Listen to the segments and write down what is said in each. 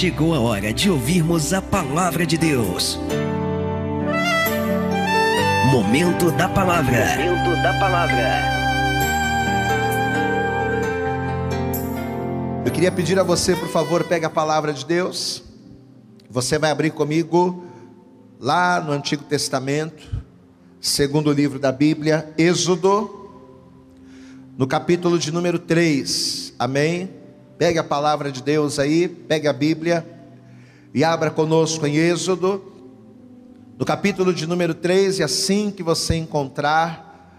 chegou a hora de ouvirmos a palavra de Deus. Momento da palavra. Momento da palavra. Eu queria pedir a você, por favor, pegue a palavra de Deus. Você vai abrir comigo lá no Antigo Testamento, segundo livro da Bíblia, Êxodo, no capítulo de número 3. Amém? Pegue a palavra de Deus aí, pegue a Bíblia e abra conosco em Êxodo, no capítulo de número 3, e assim que você encontrar,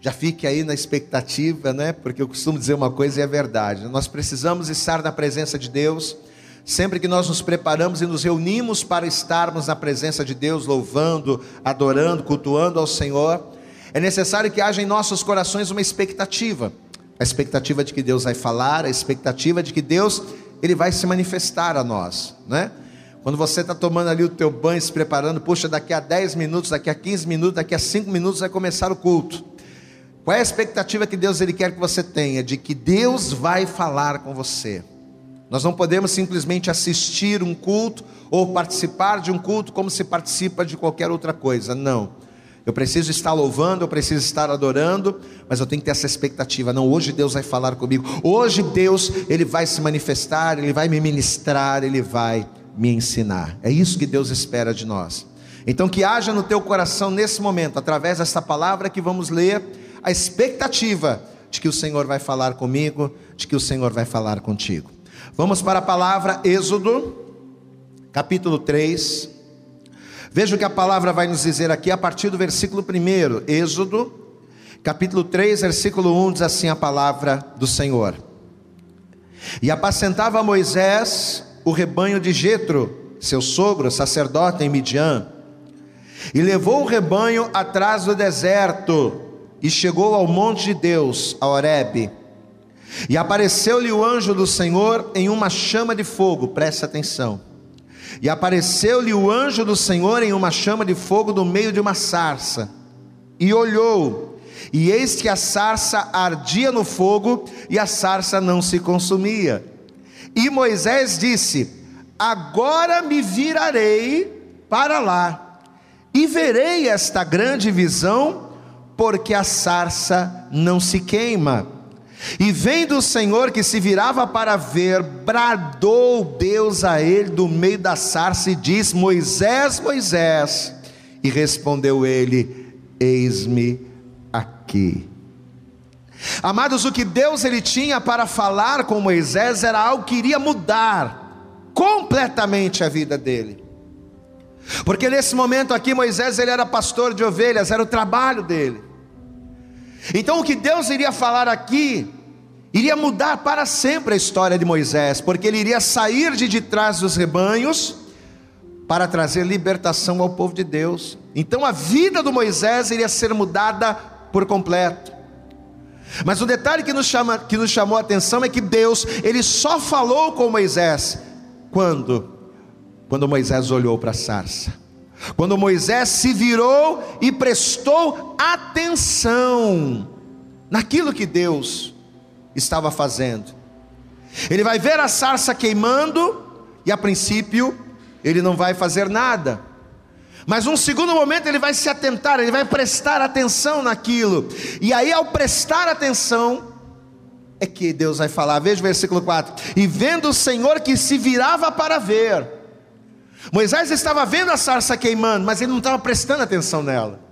já fique aí na expectativa, né? Porque eu costumo dizer uma coisa e é verdade. Nós precisamos estar na presença de Deus. Sempre que nós nos preparamos e nos reunimos para estarmos na presença de Deus, louvando, adorando, cultuando ao Senhor, é necessário que haja em nossos corações uma expectativa a expectativa de que Deus vai falar, a expectativa de que Deus ele vai se manifestar a nós, né? Quando você está tomando ali o teu banho, se preparando, puxa, daqui a 10 minutos, daqui a 15 minutos, daqui a 5 minutos vai começar o culto. Qual é a expectativa que Deus ele quer que você tenha? De que Deus vai falar com você. Nós não podemos simplesmente assistir um culto ou participar de um culto como se participa de qualquer outra coisa. Não. Eu preciso estar louvando, eu preciso estar adorando, mas eu tenho que ter essa expectativa. Não, hoje Deus vai falar comigo. Hoje Deus, ele vai se manifestar, ele vai me ministrar, ele vai me ensinar. É isso que Deus espera de nós. Então que haja no teu coração nesse momento, através dessa palavra que vamos ler, a expectativa de que o Senhor vai falar comigo, de que o Senhor vai falar contigo. Vamos para a palavra Êxodo, capítulo 3 Veja o que a palavra vai nos dizer aqui a partir do versículo 1, Êxodo, capítulo 3, versículo 1, diz assim a palavra do Senhor. E apacentava Moisés o rebanho de Jetro, seu sogro, sacerdote em Midian, e levou o rebanho atrás do deserto, e chegou ao monte de Deus, a Horebe. E apareceu-lhe o anjo do Senhor em uma chama de fogo, preste atenção e apareceu-lhe o anjo do Senhor em uma chama de fogo no meio de uma sarça. E olhou, e eis que a sarça ardia no fogo, e a sarça não se consumia. E Moisés disse: Agora me virarei para lá, e verei esta grande visão, porque a sarça não se queima. E vendo o Senhor que se virava para ver, bradou Deus a ele do meio da sarça e disse: Moisés, Moisés. E respondeu ele: Eis-me aqui. Amados, o que Deus ele tinha para falar com Moisés era algo que iria mudar completamente a vida dele. Porque nesse momento aqui Moisés ele era pastor de ovelhas, era o trabalho dele. Então o que Deus iria falar aqui iria mudar para sempre a história de Moisés, porque ele iria sair de, de trás dos rebanhos para trazer libertação ao povo de Deus. Então a vida do Moisés iria ser mudada por completo. Mas o detalhe que nos, chama, que nos chamou a atenção é que Deus, ele só falou com Moisés quando quando Moisés olhou para a sarça. Quando Moisés se virou e prestou atenção naquilo que Deus estava fazendo. Ele vai ver a sarça queimando e a princípio ele não vai fazer nada. Mas um segundo momento ele vai se atentar, ele vai prestar atenção naquilo. E aí ao prestar atenção é que Deus vai falar. Veja o versículo 4. E vendo o Senhor que se virava para ver. Moisés estava vendo a sarça queimando, mas ele não estava prestando atenção nela.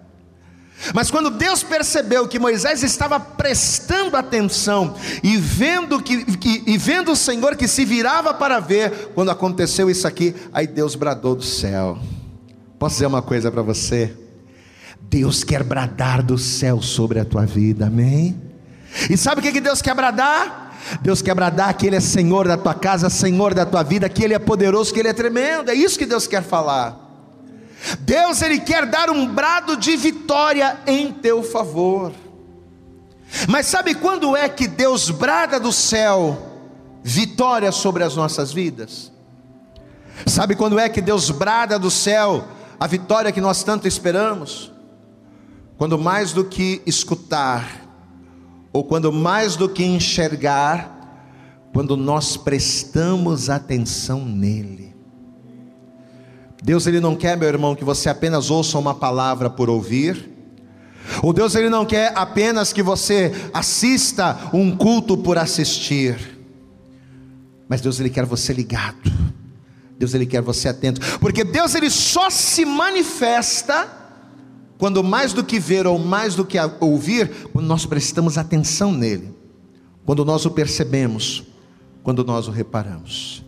Mas quando Deus percebeu que Moisés estava prestando atenção e vendo que, que, e vendo o Senhor que se virava para ver, quando aconteceu isso aqui, aí Deus bradou do céu. Posso dizer uma coisa para você? Deus quer bradar do céu sobre a tua vida, amém? E sabe o que, Deus quer bradar? Deus quer bradar que Ele é Senhor da tua casa, Senhor da tua vida, que Ele é poderoso, que Ele é tremendo. É isso que Deus quer falar. Deus ele quer dar um brado de vitória em teu favor. Mas sabe quando é que Deus brada do céu vitória sobre as nossas vidas? Sabe quando é que Deus brada do céu a vitória que nós tanto esperamos? Quando mais do que escutar, ou quando mais do que enxergar, quando nós prestamos atenção nele. Deus ele não quer, meu irmão, que você apenas ouça uma palavra por ouvir. O Deus ele não quer apenas que você assista um culto por assistir. Mas Deus ele quer você ligado. Deus ele quer você atento, porque Deus ele só se manifesta quando mais do que ver ou mais do que ouvir, quando nós prestamos atenção nele, quando nós o percebemos, quando nós o reparamos.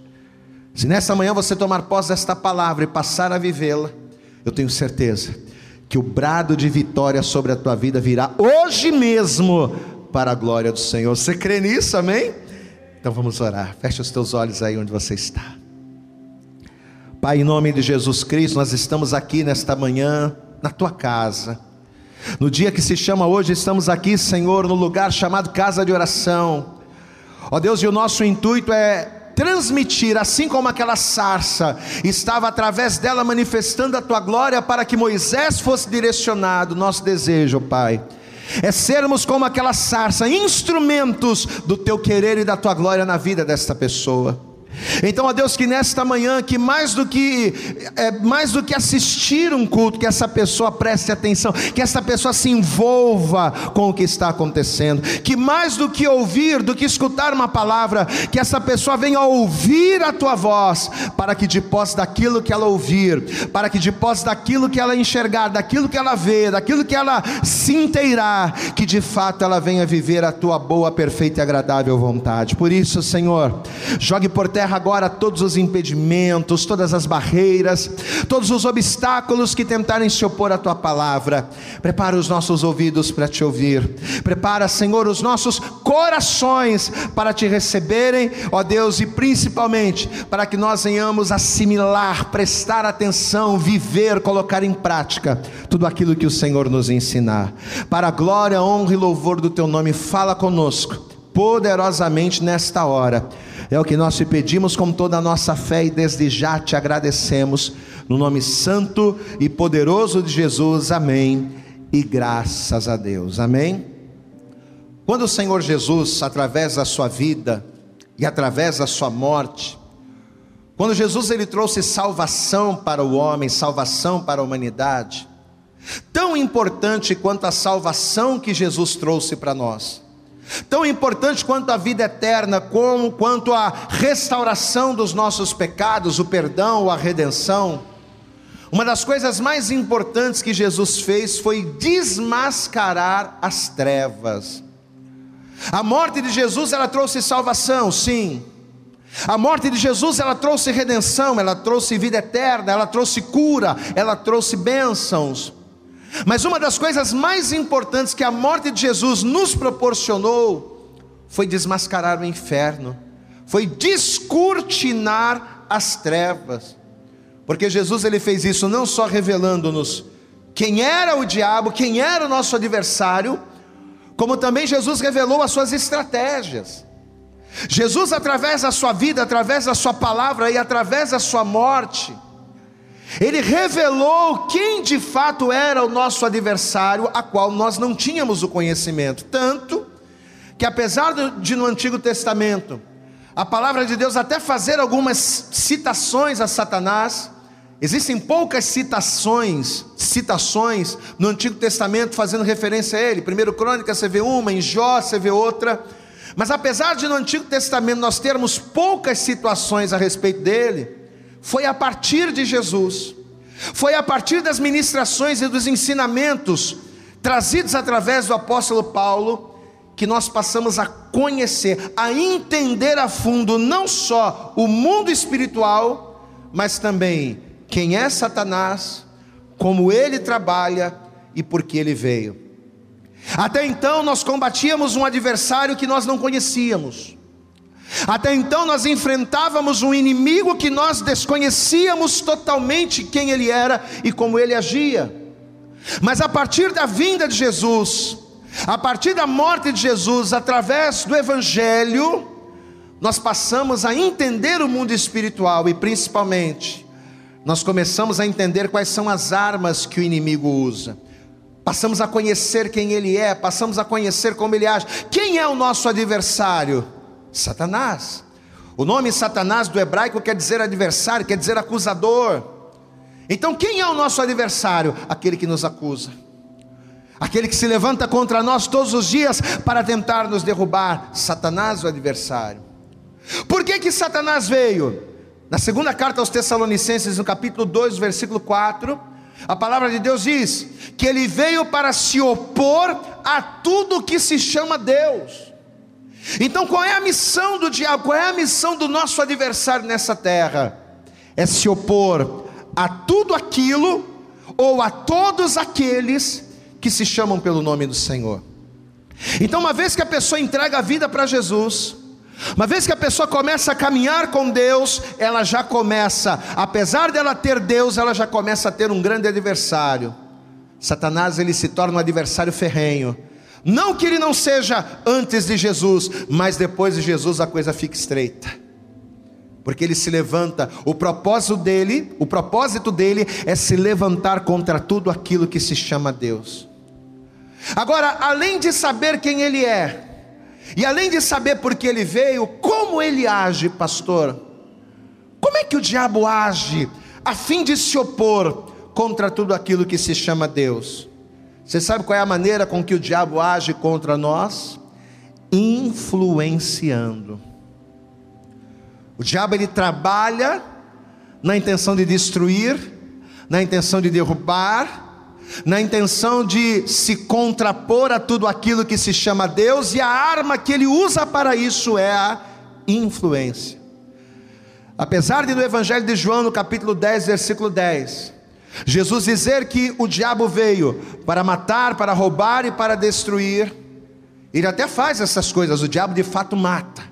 Se nessa manhã você tomar posse desta palavra e passar a vivê-la, eu tenho certeza que o brado de vitória sobre a tua vida virá hoje mesmo para a glória do Senhor. Você crê nisso, amém? Então vamos orar. Feche os teus olhos aí onde você está. Pai, em nome de Jesus Cristo, nós estamos aqui nesta manhã, na tua casa. No dia que se chama hoje, estamos aqui, Senhor, no lugar chamado casa de oração. Ó Deus, e o nosso intuito é transmitir, assim como aquela sarça estava através dela manifestando a tua glória para que Moisés fosse direcionado. Nosso desejo, Pai, é sermos como aquela sarça, instrumentos do teu querer e da tua glória na vida desta pessoa. Então, ó Deus, que nesta manhã, que mais do que é, mais do que assistir um culto, que essa pessoa preste atenção, que essa pessoa se envolva com o que está acontecendo, que mais do que ouvir, do que escutar uma palavra, que essa pessoa venha ouvir a tua voz, para que de posse daquilo que ela ouvir, para que de posse daquilo que ela enxergar, daquilo que ela vê, daquilo que ela se inteirar, que de fato ela venha viver a tua boa, perfeita e agradável vontade. Por isso, Senhor, jogue por terra terra agora todos os impedimentos, todas as barreiras, todos os obstáculos que tentarem se opor à tua palavra. Prepara os nossos ouvidos para te ouvir. Prepara, Senhor, os nossos corações para te receberem, ó Deus, e principalmente para que nós venhamos assimilar, prestar atenção, viver, colocar em prática tudo aquilo que o Senhor nos ensinar. Para a glória, honra e louvor do teu nome, fala conosco poderosamente nesta hora é o que nós te pedimos com toda a nossa fé e desde já te agradecemos. No nome santo e poderoso de Jesus, amém. E graças a Deus, amém. Quando o Senhor Jesus, através da sua vida e através da sua morte, quando Jesus ele trouxe salvação para o homem, salvação para a humanidade, tão importante quanto a salvação que Jesus trouxe para nós Tão importante quanto a vida eterna, como quanto a restauração dos nossos pecados, o perdão, a redenção. Uma das coisas mais importantes que Jesus fez foi desmascarar as trevas. A morte de Jesus ela trouxe salvação, sim. A morte de Jesus ela trouxe redenção, ela trouxe vida eterna, ela trouxe cura, ela trouxe bênçãos. Mas uma das coisas mais importantes que a morte de Jesus nos proporcionou foi desmascarar o inferno, foi descortinar as trevas. Porque Jesus ele fez isso não só revelando-nos quem era o diabo, quem era o nosso adversário, como também Jesus revelou as suas estratégias. Jesus através da sua vida, através da sua palavra e através da sua morte, ele revelou quem de fato era o nosso adversário, a qual nós não tínhamos o conhecimento. Tanto que, apesar de no Antigo Testamento, a palavra de Deus até fazer algumas citações a Satanás, existem poucas citações, citações no Antigo Testamento fazendo referência a ele. Primeiro Crônica você vê uma, em Jó você vê outra. Mas apesar de no Antigo Testamento nós termos poucas situações a respeito dele, foi a partir de Jesus, foi a partir das ministrações e dos ensinamentos trazidos através do apóstolo Paulo que nós passamos a conhecer, a entender a fundo não só o mundo espiritual, mas também quem é Satanás, como ele trabalha e por que ele veio. Até então nós combatíamos um adversário que nós não conhecíamos. Até então nós enfrentávamos um inimigo que nós desconhecíamos totalmente quem ele era e como ele agia. Mas a partir da vinda de Jesus, a partir da morte de Jesus, através do Evangelho, nós passamos a entender o mundo espiritual e principalmente, nós começamos a entender quais são as armas que o inimigo usa. Passamos a conhecer quem ele é, passamos a conhecer como ele age. Quem é o nosso adversário? Satanás. O nome Satanás do hebraico quer dizer adversário, quer dizer acusador. Então, quem é o nosso adversário? Aquele que nos acusa, aquele que se levanta contra nós todos os dias para tentar nos derrubar. Satanás, o adversário. Por que, que Satanás veio? Na segunda carta aos Tessalonicenses, no capítulo 2, versículo 4, a palavra de Deus diz que ele veio para se opor a tudo que se chama Deus. Então, qual é a missão do diabo? Qual é a missão do nosso adversário nessa terra? É se opor a tudo aquilo ou a todos aqueles que se chamam pelo nome do Senhor. Então, uma vez que a pessoa entrega a vida para Jesus, uma vez que a pessoa começa a caminhar com Deus, ela já começa, apesar dela ter Deus, ela já começa a ter um grande adversário. Satanás ele se torna um adversário ferrenho. Não que ele não seja antes de Jesus, mas depois de Jesus a coisa fica estreita. Porque ele se levanta, o propósito dele, o propósito dele é se levantar contra tudo aquilo que se chama Deus. Agora, além de saber quem ele é, e além de saber por que ele veio, como ele age, pastor? Como é que o diabo age a fim de se opor contra tudo aquilo que se chama Deus? Você sabe qual é a maneira com que o diabo age contra nós? Influenciando. O diabo ele trabalha na intenção de destruir, na intenção de derrubar, na intenção de se contrapor a tudo aquilo que se chama Deus, e a arma que ele usa para isso é a influência. Apesar de no Evangelho de João, no capítulo 10, versículo 10, Jesus dizer que o diabo veio para matar, para roubar e para destruir, ele até faz essas coisas, o diabo de fato mata.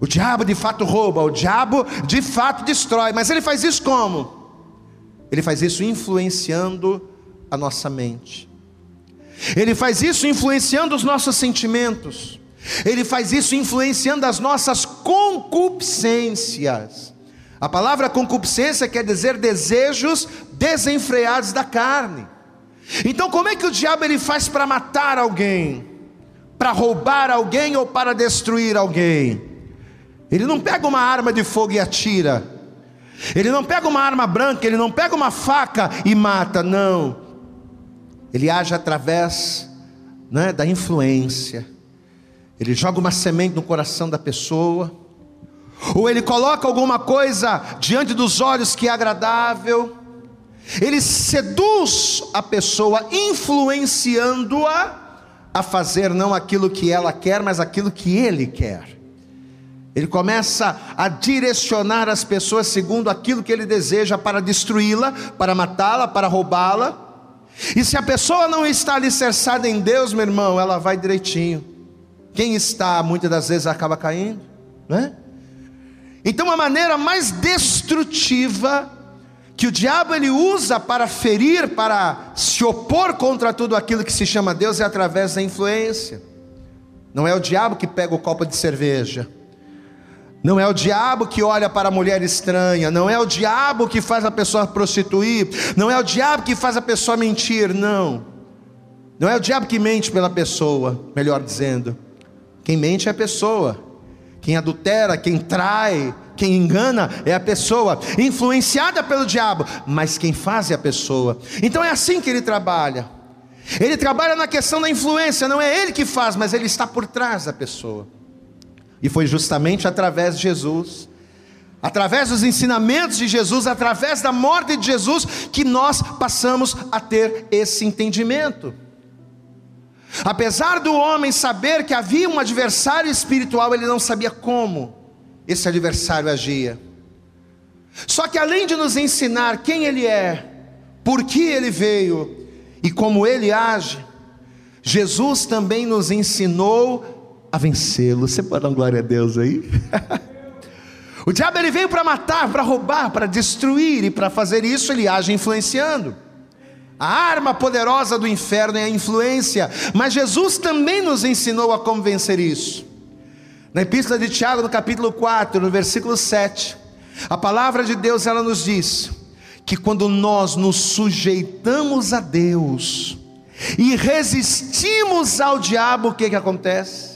O diabo de fato rouba, o diabo de fato destrói, mas ele faz isso como? Ele faz isso influenciando a nossa mente. Ele faz isso influenciando os nossos sentimentos. Ele faz isso influenciando as nossas concupiscências. A palavra concupiscência quer dizer desejos desenfreados da carne. Então, como é que o diabo ele faz para matar alguém? Para roubar alguém ou para destruir alguém? Ele não pega uma arma de fogo e atira. Ele não pega uma arma branca, ele não pega uma faca e mata, não. Ele age através né, da influência. Ele joga uma semente no coração da pessoa, ou ele coloca alguma coisa diante dos olhos que é agradável. Ele seduz a pessoa, influenciando-a a fazer não aquilo que ela quer, mas aquilo que ele quer. Ele começa a direcionar as pessoas segundo aquilo que ele deseja para destruí-la, para matá-la, para roubá-la. E se a pessoa não está alicerçada em Deus, meu irmão, ela vai direitinho. Quem está, muitas das vezes, acaba caindo, né? Então, a maneira mais destrutiva que o diabo ele usa para ferir, para se opor contra tudo aquilo que se chama Deus é através da influência. Não é o diabo que pega o copo de cerveja. Não é o diabo que olha para a mulher estranha, não é o diabo que faz a pessoa prostituir, não é o diabo que faz a pessoa mentir, não. Não é o diabo que mente pela pessoa, melhor dizendo. Quem mente é a pessoa. Quem adultera, quem trai, quem engana é a pessoa, influenciada pelo diabo, mas quem faz é a pessoa. Então é assim que ele trabalha. Ele trabalha na questão da influência, não é ele que faz, mas ele está por trás da pessoa. E foi justamente através de Jesus, através dos ensinamentos de Jesus, através da morte de Jesus, que nós passamos a ter esse entendimento. Apesar do homem saber que havia um adversário espiritual, ele não sabia como esse adversário agia. Só que além de nos ensinar quem ele é, por que ele veio e como ele age, Jesus também nos ensinou a vencê-lo. Você pode dar glória a Deus aí? o diabo ele veio para matar, para roubar, para destruir, e para fazer isso ele age influenciando. A arma poderosa do inferno é a influência, mas Jesus também nos ensinou a como vencer isso. Na epístola de Tiago, no capítulo 4, no versículo 7, a palavra de Deus ela nos diz que quando nós nos sujeitamos a Deus e resistimos ao diabo, o que, que acontece?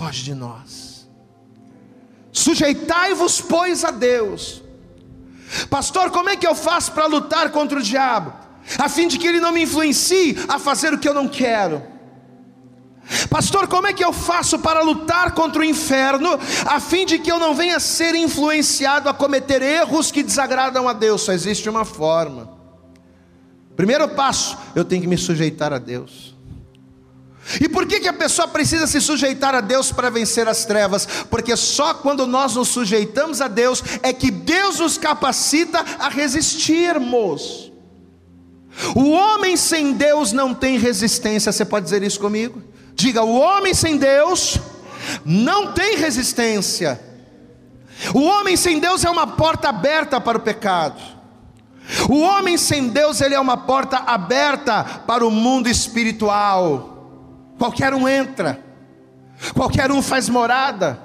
foge de nós. Sujeitai-vos, pois, a Deus. Pastor, como é que eu faço para lutar contra o diabo? A fim de que ele não me influencie a fazer o que eu não quero. Pastor, como é que eu faço para lutar contra o inferno, a fim de que eu não venha ser influenciado a cometer erros que desagradam a Deus? Só existe uma forma. Primeiro passo, eu tenho que me sujeitar a Deus. E por que, que a pessoa precisa se sujeitar a Deus para vencer as trevas? Porque só quando nós nos sujeitamos a Deus é que Deus nos capacita a resistirmos. O homem sem Deus não tem resistência, você pode dizer isso comigo? Diga: o homem sem Deus não tem resistência. O homem sem Deus é uma porta aberta para o pecado. O homem sem Deus, ele é uma porta aberta para o mundo espiritual. Qualquer um entra. Qualquer um faz morada.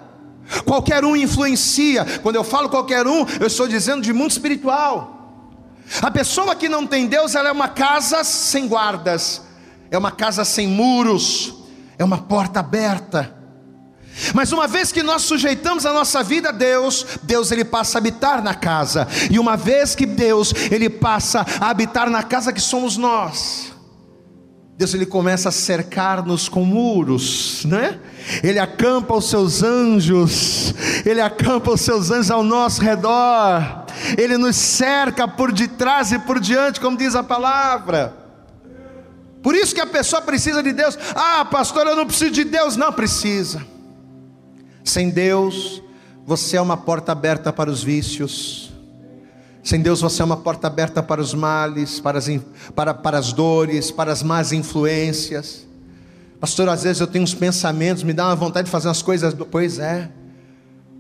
Qualquer um influencia. Quando eu falo qualquer um, eu estou dizendo de mundo espiritual. A pessoa que não tem Deus, ela é uma casa sem guardas, é uma casa sem muros, é uma porta aberta. Mas uma vez que nós sujeitamos a nossa vida a Deus, Deus ele passa a habitar na casa. E uma vez que Deus ele passa a habitar na casa que somos nós, Deus ele começa a cercar-nos com muros, né? Ele acampa os seus anjos, ele acampa os seus anjos ao nosso redor. Ele nos cerca por detrás e por diante, como diz a palavra. Por isso que a pessoa precisa de Deus. Ah, pastor, eu não preciso de Deus. Não precisa. Sem Deus, você é uma porta aberta para os vícios. Sem Deus, você é uma porta aberta para os males, para as, para, para as dores, para as más influências. Pastor, às vezes eu tenho uns pensamentos, me dá uma vontade de fazer umas coisas. Pois é,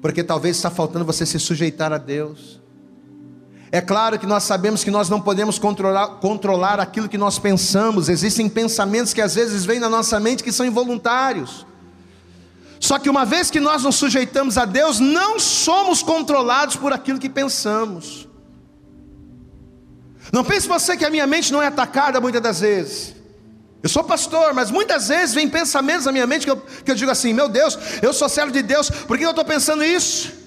porque talvez está faltando você se sujeitar a Deus. É claro que nós sabemos que nós não podemos controlar, controlar aquilo que nós pensamos, existem pensamentos que às vezes vêm na nossa mente que são involuntários. Só que uma vez que nós nos sujeitamos a Deus, não somos controlados por aquilo que pensamos. Não pense você que a minha mente não é atacada muitas das vezes. Eu sou pastor, mas muitas vezes vem pensamentos na minha mente que eu, que eu digo assim: meu Deus, eu sou servo de Deus, por que eu estou pensando isso?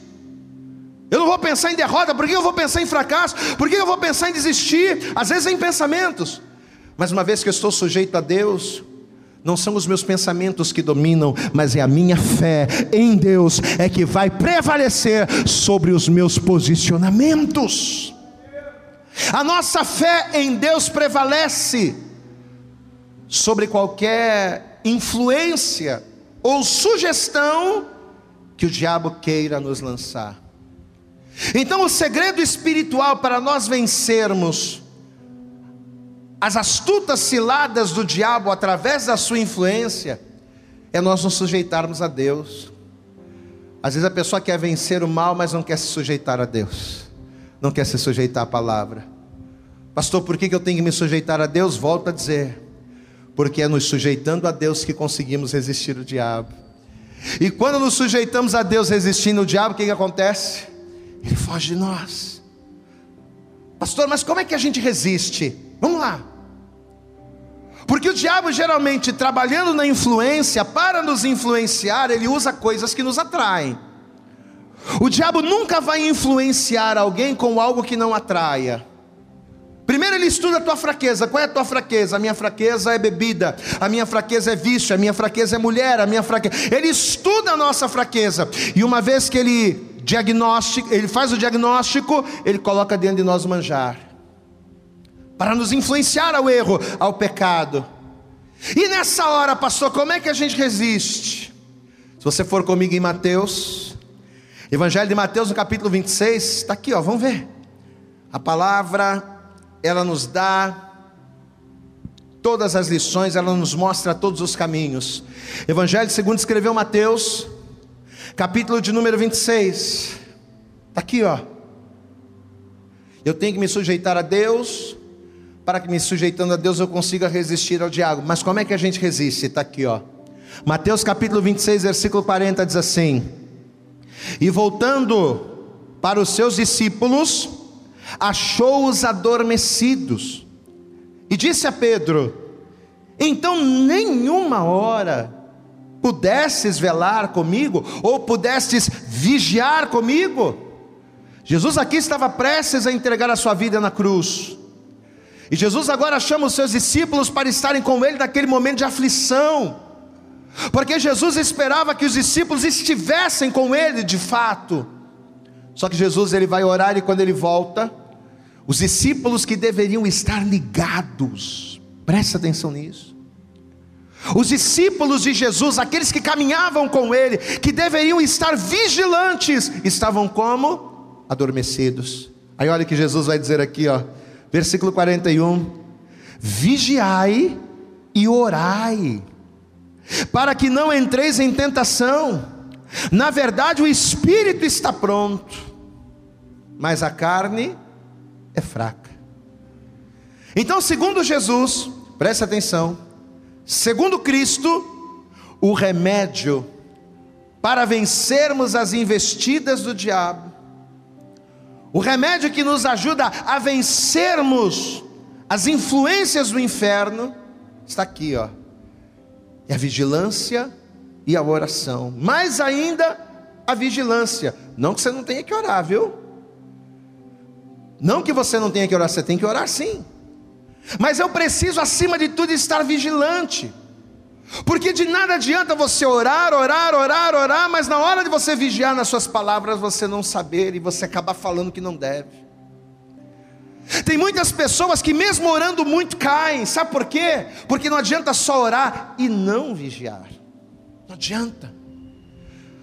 Vou pensar em derrota, por que eu vou pensar em fracasso? Por que eu vou pensar em desistir? Às vezes é em pensamentos. Mas uma vez que eu estou sujeito a Deus, não são os meus pensamentos que dominam, mas é a minha fé em Deus é que vai prevalecer sobre os meus posicionamentos. A nossa fé em Deus prevalece sobre qualquer influência ou sugestão que o diabo queira nos lançar. Então, o segredo espiritual para nós vencermos as astutas ciladas do diabo através da sua influência é nós nos sujeitarmos a Deus. Às vezes a pessoa quer vencer o mal, mas não quer se sujeitar a Deus, não quer se sujeitar à palavra. Pastor, por que eu tenho que me sujeitar a Deus? Volto a dizer, porque é nos sujeitando a Deus que conseguimos resistir o diabo. E quando nos sujeitamos a Deus resistindo o diabo, o que, que acontece? Ele foge de nós. Pastor, mas como é que a gente resiste? Vamos lá. Porque o diabo geralmente trabalhando na influência, para nos influenciar, ele usa coisas que nos atraem. O diabo nunca vai influenciar alguém com algo que não atraia. Primeiro ele estuda a tua fraqueza. Qual é a tua fraqueza? A minha fraqueza é bebida, a minha fraqueza é vício, a minha fraqueza é mulher, a minha fraqueza. Ele estuda a nossa fraqueza. E uma vez que ele diagnóstico, ele faz o diagnóstico, ele coloca dentro de nós manjar. Para nos influenciar ao erro, ao pecado. E nessa hora, pastor, como é que a gente resiste? Se você for comigo em Mateus, Evangelho de Mateus, no capítulo 26, está aqui, ó, vamos ver. A palavra, ela nos dá todas as lições, ela nos mostra todos os caminhos. Evangelho segundo escreveu Mateus, capítulo de número 26. Está aqui, ó. Eu tenho que me sujeitar a Deus, para que me sujeitando a Deus eu consiga resistir ao diabo. Mas como é que a gente resiste? Está aqui, ó. Mateus capítulo 26, versículo 40 diz assim: E voltando para os seus discípulos, achou-os adormecidos, e disse a Pedro: Então nenhuma hora pudesses velar comigo, ou pudestes vigiar comigo. Jesus aqui estava prestes a entregar a sua vida na cruz. E Jesus agora chama os seus discípulos para estarem com ele naquele momento de aflição. Porque Jesus esperava que os discípulos estivessem com ele de fato. Só que Jesus ele vai orar e quando ele volta, os discípulos que deveriam estar ligados, presta atenção nisso. Os discípulos de Jesus, aqueles que caminhavam com ele, que deveriam estar vigilantes, estavam como adormecidos. Aí olha que Jesus vai dizer aqui, ó, versículo 41: Vigiai e orai para que não entreis em tentação. Na verdade, o espírito está pronto, mas a carne é fraca. Então, segundo Jesus, preste atenção, segundo Cristo, o remédio para vencermos as investidas do diabo, o remédio que nos ajuda a vencermos as influências do inferno, está aqui, ó é a vigilância e a oração. Mais ainda, a vigilância. Não que você não tenha que orar, viu? Não que você não tenha que orar, você tem que orar sim. Mas eu preciso, acima de tudo, estar vigilante. Porque de nada adianta você orar, orar, orar, orar, mas na hora de você vigiar nas suas palavras, você não saber e você acabar falando que não deve. Tem muitas pessoas que, mesmo orando muito, caem, sabe por quê? Porque não adianta só orar e não vigiar, não adianta.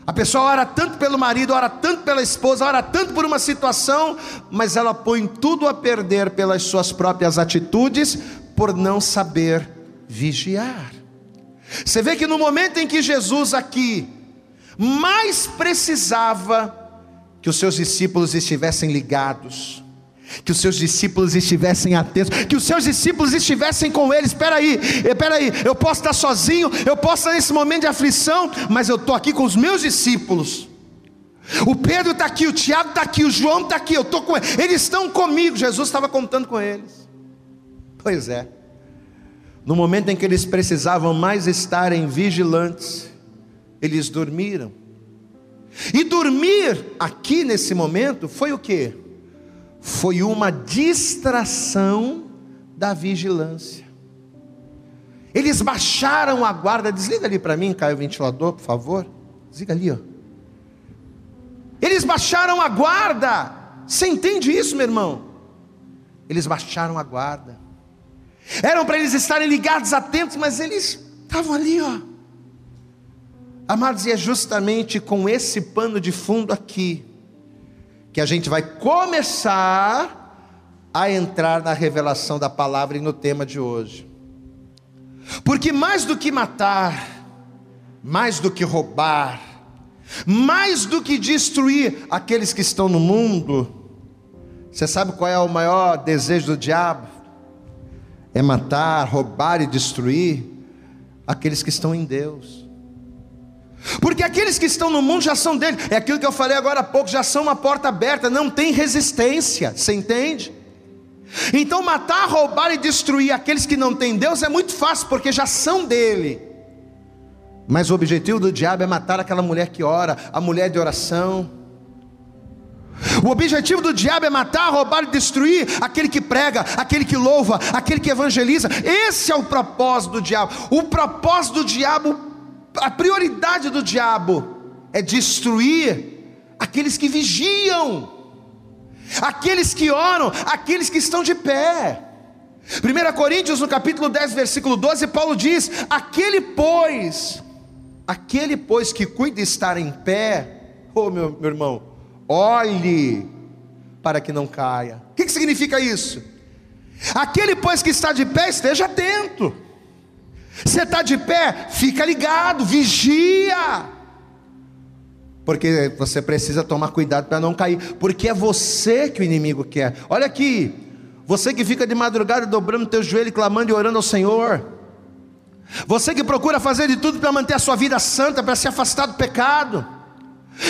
A pessoa ora tanto pelo marido, ora tanto pela esposa, ora tanto por uma situação, mas ela põe tudo a perder pelas suas próprias atitudes, por não saber vigiar. Você vê que no momento em que Jesus aqui mais precisava que os seus discípulos estivessem ligados, que os seus discípulos estivessem atentos, que os seus discípulos estivessem com ele. Espera aí, espera aí, eu posso estar sozinho, eu posso estar nesse momento de aflição, mas eu estou aqui com os meus discípulos. O Pedro está aqui, o Tiago está aqui, o João está aqui, eu estou com eles, eles estão comigo. Jesus estava contando com eles. Pois é, no momento em que eles precisavam mais estarem vigilantes, eles dormiram. E dormir aqui nesse momento foi o que? Foi uma distração da vigilância. Eles baixaram a guarda, desliga ali para mim, caiu o ventilador, por favor. Desliga ali, ó. Eles baixaram a guarda. Você entende isso, meu irmão? Eles baixaram a guarda. Eram para eles estarem ligados, atentos, mas eles estavam ali, ó. Amados, e é justamente com esse pano de fundo aqui que a gente vai começar a entrar na revelação da palavra e no tema de hoje. Porque mais do que matar, mais do que roubar, mais do que destruir aqueles que estão no mundo, você sabe qual é o maior desejo do diabo? É matar, roubar e destruir aqueles que estão em Deus. Porque aqueles que estão no mundo já são dele. É aquilo que eu falei agora há pouco, já são uma porta aberta, não tem resistência. Você entende? Então matar, roubar e destruir aqueles que não têm Deus é muito fácil, porque já são dele. Mas o objetivo do diabo é matar aquela mulher que ora, a mulher de oração. O objetivo do diabo é matar, roubar e destruir aquele que prega, aquele que louva, aquele que evangeliza. Esse é o propósito do diabo. O propósito do diabo a prioridade do diabo é destruir aqueles que vigiam, aqueles que oram, aqueles que estão de pé. 1 Coríntios, no capítulo 10, versículo 12, Paulo diz: Aquele, pois, aquele, pois, que cuida estar em pé, oh meu, meu irmão, olhe para que não caia. O que, que significa isso? Aquele, pois, que está de pé, esteja atento. Você está de pé, fica ligado, vigia. Porque você precisa tomar cuidado para não cair, porque é você que o inimigo quer. Olha aqui, você que fica de madrugada dobrando teu joelho, clamando e orando ao Senhor. Você que procura fazer de tudo para manter a sua vida santa, para se afastar do pecado.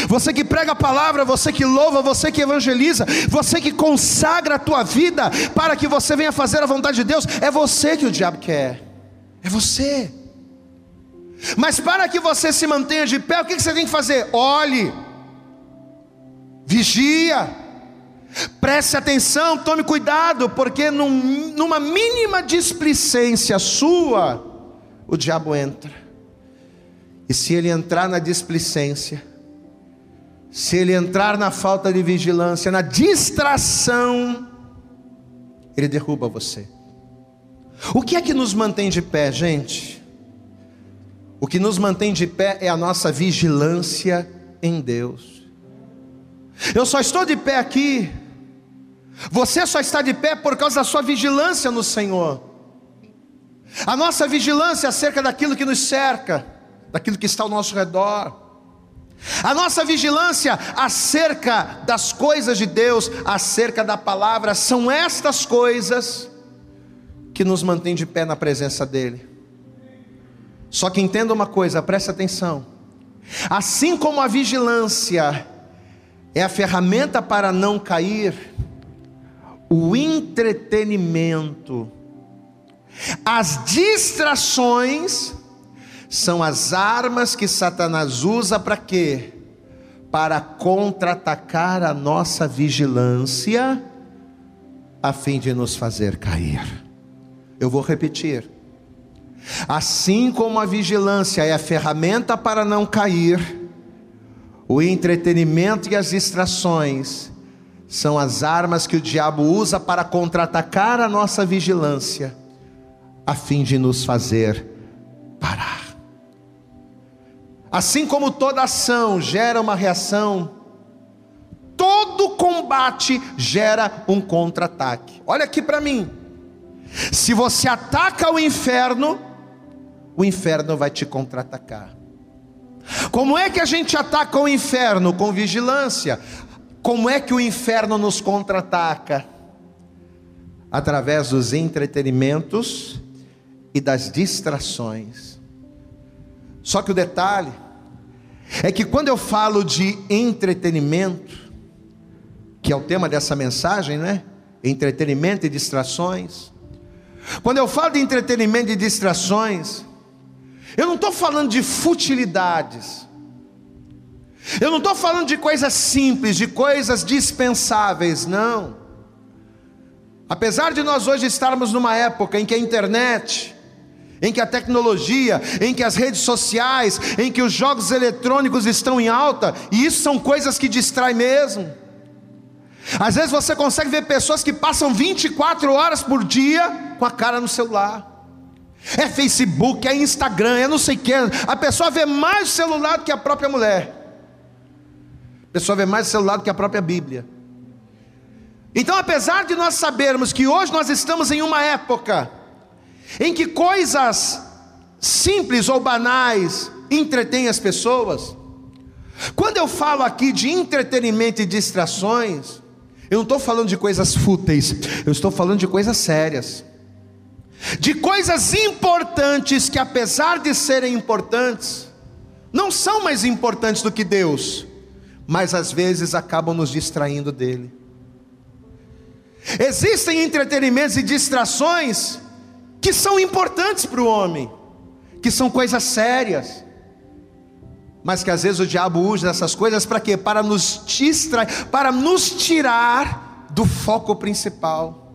Você que prega a palavra, você que louva, você que evangeliza, você que consagra a tua vida para que você venha fazer a vontade de Deus, é você que o diabo quer. É você. Mas para que você se mantenha de pé, o que você tem que fazer? Olhe, vigia, preste atenção, tome cuidado, porque num, numa mínima displicência sua, o diabo entra. E se ele entrar na displicência, se ele entrar na falta de vigilância, na distração, ele derruba você. O que é que nos mantém de pé, gente? O que nos mantém de pé é a nossa vigilância em Deus. Eu só estou de pé aqui, você só está de pé por causa da sua vigilância no Senhor. A nossa vigilância acerca daquilo que nos cerca, daquilo que está ao nosso redor. A nossa vigilância acerca das coisas de Deus, acerca da palavra, são estas coisas que nos mantêm de pé na presença dEle. Só que entenda uma coisa, preste atenção. Assim como a vigilância é a ferramenta para não cair, o entretenimento, as distrações, são as armas que Satanás usa para quê? Para contra-atacar a nossa vigilância, a fim de nos fazer cair. Eu vou repetir. Assim como a vigilância é a ferramenta para não cair, o entretenimento e as distrações são as armas que o diabo usa para contra-atacar a nossa vigilância, a fim de nos fazer parar. Assim como toda ação gera uma reação, todo combate gera um contra-ataque. Olha aqui para mim. Se você ataca o inferno, o inferno vai te contra-atacar. Como é que a gente ataca o inferno? Com vigilância. Como é que o inferno nos contra-ataca? Através dos entretenimentos e das distrações. Só que o detalhe é que quando eu falo de entretenimento, que é o tema dessa mensagem, né? Entretenimento e distrações. Quando eu falo de entretenimento e distrações, eu não estou falando de futilidades. Eu não estou falando de coisas simples, de coisas dispensáveis, não. Apesar de nós hoje estarmos numa época em que a internet, em que a tecnologia, em que as redes sociais, em que os jogos eletrônicos estão em alta, e isso são coisas que distraem mesmo. Às vezes você consegue ver pessoas que passam 24 horas por dia com a cara no celular. É Facebook, é Instagram, é não sei o que. A pessoa vê mais celular do que a própria mulher. A pessoa vê mais celular do que a própria Bíblia. Então, apesar de nós sabermos que hoje nós estamos em uma época em que coisas simples ou banais entretêm as pessoas, quando eu falo aqui de entretenimento e distrações, eu não estou falando de coisas fúteis, eu estou falando de coisas sérias de coisas importantes que, apesar de serem importantes, não são mais importantes do que Deus, mas às vezes acabam nos distraindo dele. Existem entretenimentos e distrações que são importantes para o homem, que são coisas sérias, mas que às vezes o diabo usa essas coisas para quê? Para nos distrair, para nos tirar do foco principal.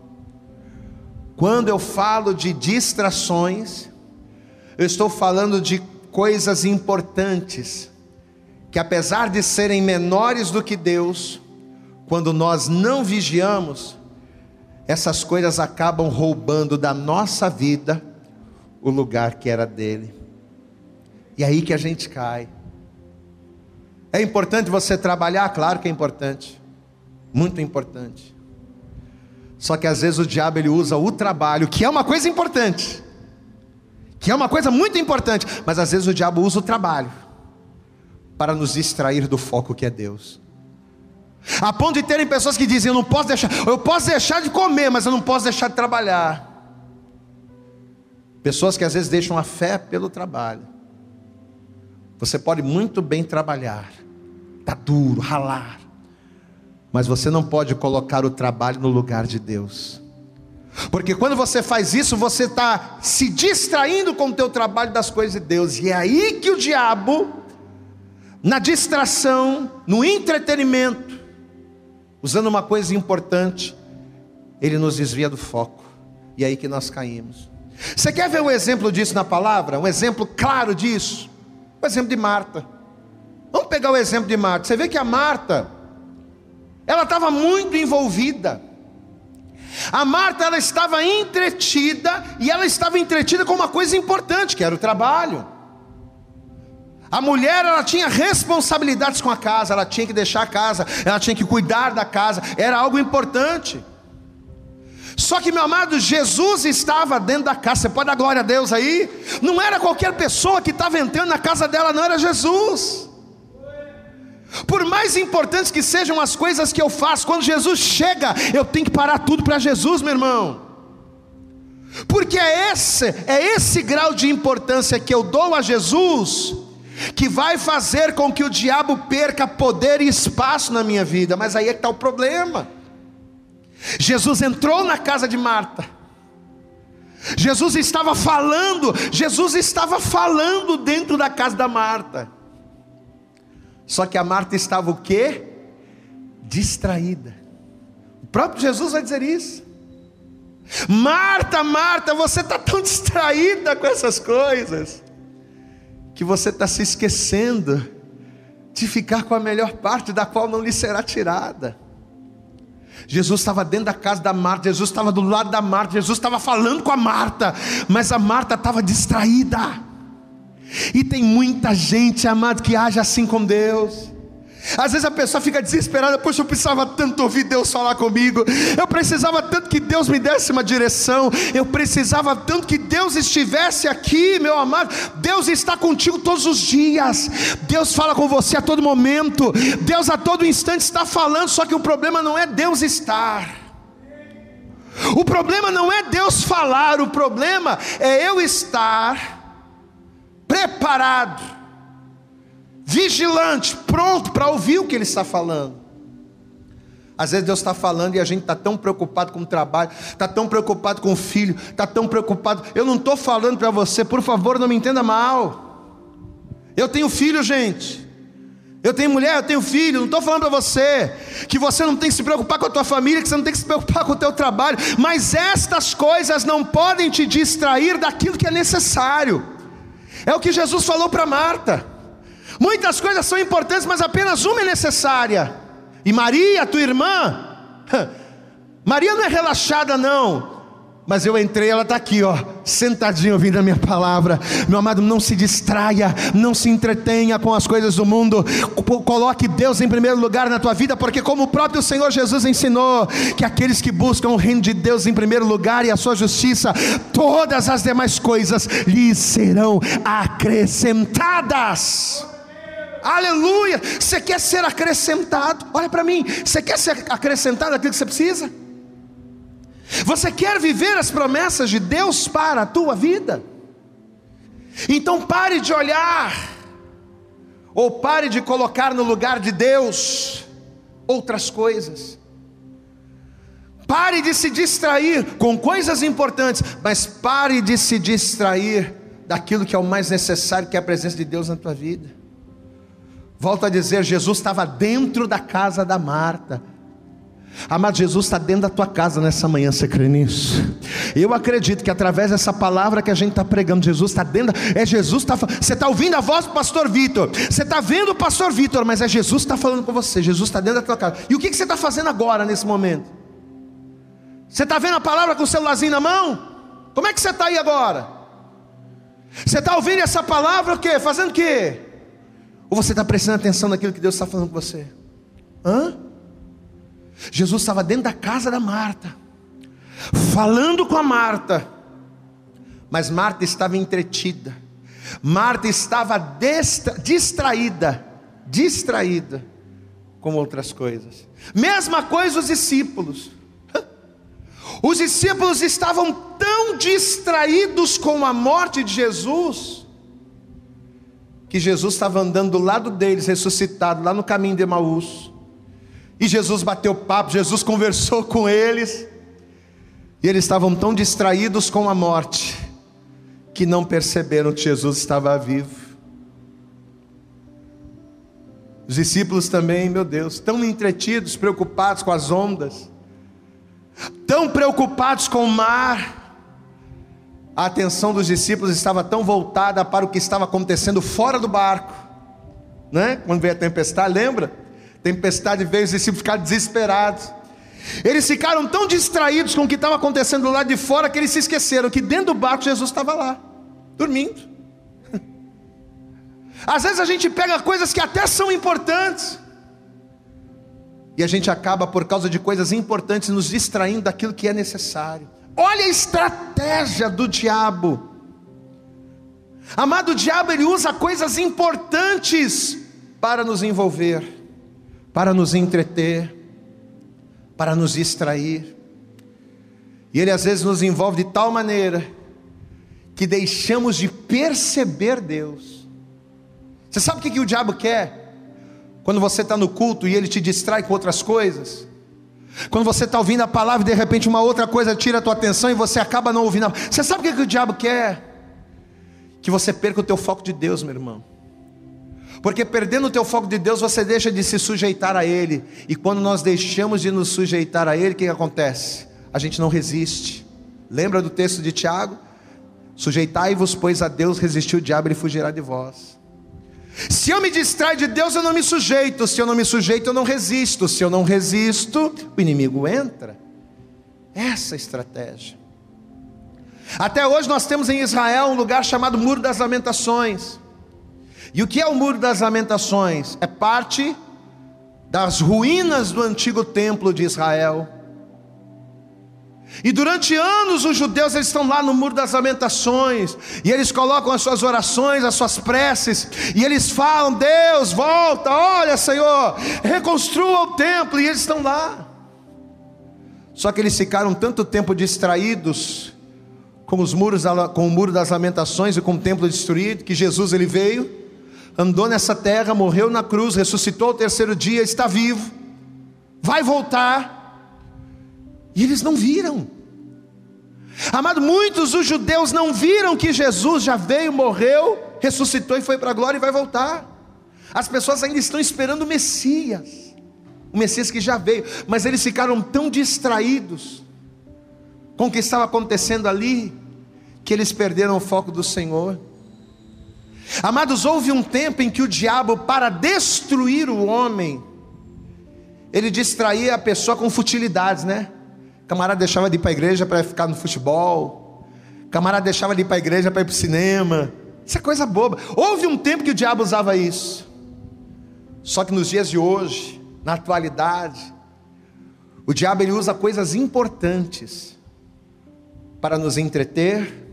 Quando eu falo de distrações, eu estou falando de coisas importantes, que apesar de serem menores do que Deus, quando nós não vigiamos, essas coisas acabam roubando da nossa vida o lugar que era dele. E aí que a gente cai. É importante você trabalhar? Claro que é importante. Muito importante. Só que às vezes o diabo ele usa o trabalho, que é uma coisa importante, que é uma coisa muito importante, mas às vezes o diabo usa o trabalho para nos distrair do foco que é Deus. A ponto de terem pessoas que dizem: Eu não posso deixar, eu posso deixar de comer, mas eu não posso deixar de trabalhar. Pessoas que às vezes deixam a fé pelo trabalho. Você pode muito bem trabalhar, tá duro, ralar, mas você não pode colocar o trabalho no lugar de Deus. Porque quando você faz isso, você está se distraindo com o teu trabalho das coisas de Deus. E é aí que o diabo, na distração, no entretenimento, usando uma coisa importante, ele nos desvia do foco. E é aí que nós caímos. Você quer ver um exemplo disso na palavra? Um exemplo claro disso? O exemplo de Marta. Vamos pegar o exemplo de Marta. Você vê que a Marta, ela estava muito envolvida. A Marta ela estava entretida e ela estava entretida com uma coisa importante, que era o trabalho. A mulher ela tinha responsabilidades com a casa, ela tinha que deixar a casa, ela tinha que cuidar da casa, era algo importante. Só que, meu amado, Jesus estava dentro da casa. Você pode dar glória a Deus aí? Não era qualquer pessoa que estava entrando na casa dela, não era Jesus. Por mais importantes que sejam as coisas que eu faço, quando Jesus chega, eu tenho que parar tudo para Jesus, meu irmão. Porque é esse, é esse grau de importância que eu dou a Jesus que vai fazer com que o diabo perca poder e espaço na minha vida. Mas aí é que está o problema. Jesus entrou na casa de Marta. Jesus estava falando, Jesus estava falando dentro da casa da Marta. Só que a Marta estava o quê? Distraída. O próprio Jesus vai dizer isso. Marta, Marta, você está tão distraída com essas coisas, que você está se esquecendo de ficar com a melhor parte da qual não lhe será tirada. Jesus estava dentro da casa da Marta, Jesus estava do lado da Marta, Jesus estava falando com a Marta, mas a Marta estava distraída. E tem muita gente, amado, que age assim com Deus. Às vezes a pessoa fica desesperada, poxa, eu precisava tanto ouvir Deus falar comigo, eu precisava tanto que Deus me desse uma direção, eu precisava tanto que Deus estivesse aqui, meu amado. Deus está contigo todos os dias, Deus fala com você a todo momento, Deus a todo instante está falando, só que o problema não é Deus estar. O problema não é Deus falar, o problema é eu estar preparado, vigilante, pronto para ouvir o que Ele está falando. Às vezes Deus está falando e a gente está tão preocupado com o trabalho, está tão preocupado com o filho, está tão preocupado. Eu não estou falando para você, por favor, não me entenda mal. Eu tenho filho, gente. Eu tenho mulher, eu tenho filho, não estou falando para você que você não tem que se preocupar com a tua família, que você não tem que se preocupar com o teu trabalho, mas estas coisas não podem te distrair daquilo que é necessário. É o que Jesus falou para Marta. Muitas coisas são importantes, mas apenas uma é necessária. E Maria, tua irmã, Maria não é relaxada, não. Mas eu entrei, ela está aqui, ó, sentadinha ouvindo a minha palavra. Meu amado, não se distraia, não se entretenha com as coisas do mundo. Coloque Deus em primeiro lugar na tua vida, porque como o próprio Senhor Jesus ensinou, que aqueles que buscam o reino de Deus em primeiro lugar e a sua justiça, todas as demais coisas lhes serão acrescentadas. Aleluia! Você quer ser acrescentado? Olha para mim, você quer ser acrescentado aquilo que você precisa? Você quer viver as promessas de Deus para a tua vida? Então pare de olhar, ou pare de colocar no lugar de Deus outras coisas. Pare de se distrair com coisas importantes, mas pare de se distrair daquilo que é o mais necessário, que é a presença de Deus na tua vida. Volto a dizer, Jesus estava dentro da casa da Marta. Amado, Jesus está dentro da tua casa nessa manhã, você crê nisso? Eu acredito que através dessa palavra que a gente está pregando, Jesus está dentro, é Jesus está Você está ouvindo a voz do pastor Vitor, você está vendo o pastor Vitor, mas é Jesus que está falando com você, Jesus está dentro da tua casa. E o que, que você está fazendo agora nesse momento? Você está vendo a palavra com o celularzinho na mão? Como é que você está aí agora? Você está ouvindo essa palavra o quê? Fazendo o quê? Ou você está prestando atenção naquilo que Deus está falando com você? Hã? Jesus estava dentro da casa da Marta, falando com a Marta, mas Marta estava entretida, Marta estava distraída, distraída com outras coisas. Mesma coisa os discípulos. Os discípulos estavam tão distraídos com a morte de Jesus, que Jesus estava andando do lado deles, ressuscitado, lá no caminho de Emaús. E Jesus bateu papo, Jesus conversou com eles. E eles estavam tão distraídos com a morte que não perceberam que Jesus estava vivo. Os discípulos também, meu Deus, tão entretidos, preocupados com as ondas, tão preocupados com o mar. A atenção dos discípulos estava tão voltada para o que estava acontecendo fora do barco, né? Quando veio a tempestade, lembra? Tempestade veio, os discípulos ficaram desesperados. Eles ficaram tão distraídos com o que estava acontecendo do lado de fora que eles se esqueceram que dentro do barco Jesus estava lá, dormindo. Às vezes a gente pega coisas que até são importantes, e a gente acaba, por causa de coisas importantes, nos distraindo daquilo que é necessário. Olha a estratégia do diabo. Amado, o diabo ele usa coisas importantes para nos envolver, para nos entreter, para nos distrair. E ele às vezes nos envolve de tal maneira que deixamos de perceber Deus. Você sabe o que, que o diabo quer? Quando você está no culto e ele te distrai com outras coisas. Quando você está ouvindo a palavra e de repente uma outra coisa tira a tua atenção e você acaba não ouvindo. Você sabe o que, que o diabo quer? Que você perca o teu foco de Deus, meu irmão. Porque perdendo o teu foco de Deus, você deixa de se sujeitar a Ele. E quando nós deixamos de nos sujeitar a Ele, o que, acontece? A gente não resiste. Lembra do texto de Tiago? Sujeitai-vos, pois a Deus resistiu o diabo, ele fugirá de vós. Se eu me distraio de Deus, eu não me sujeito. Se eu não me sujeito, eu não resisto. Se eu não resisto, o inimigo entra. Essa é a estratégia. Até hoje nós temos em Israel um lugar chamado Muro das Lamentações. E o que é o Muro das Lamentações? É parte das ruínas do antigo templo de Israel. E durante anos os judeus eles estão lá no Muro das Lamentações, e eles colocam as suas orações, as suas preces, e eles falam: Deus, volta, olha, Senhor, reconstrua o templo, e eles estão lá. Só que eles ficaram tanto tempo distraídos com os muros, com o muro das lamentações e com o templo destruído, que Jesus ele veio andou nessa terra, morreu na cruz, ressuscitou ao terceiro dia, está vivo, vai voltar. E eles não viram. Amado, muitos dos judeus não viram que Jesus já veio, morreu, ressuscitou e foi para a glória e vai voltar. As pessoas ainda estão esperando o Messias, o Messias que já veio, mas eles ficaram tão distraídos com o que estava acontecendo ali, que eles perderam o foco do Senhor. Amados, houve um tempo em que o diabo, para destruir o homem, ele distraía a pessoa com futilidades, né? Camarada deixava de ir para a igreja para ficar no futebol, camarada deixava de ir para a igreja para ir para o cinema, isso é coisa boba. Houve um tempo que o diabo usava isso, só que nos dias de hoje, na atualidade, o diabo ele usa coisas importantes para nos entreter,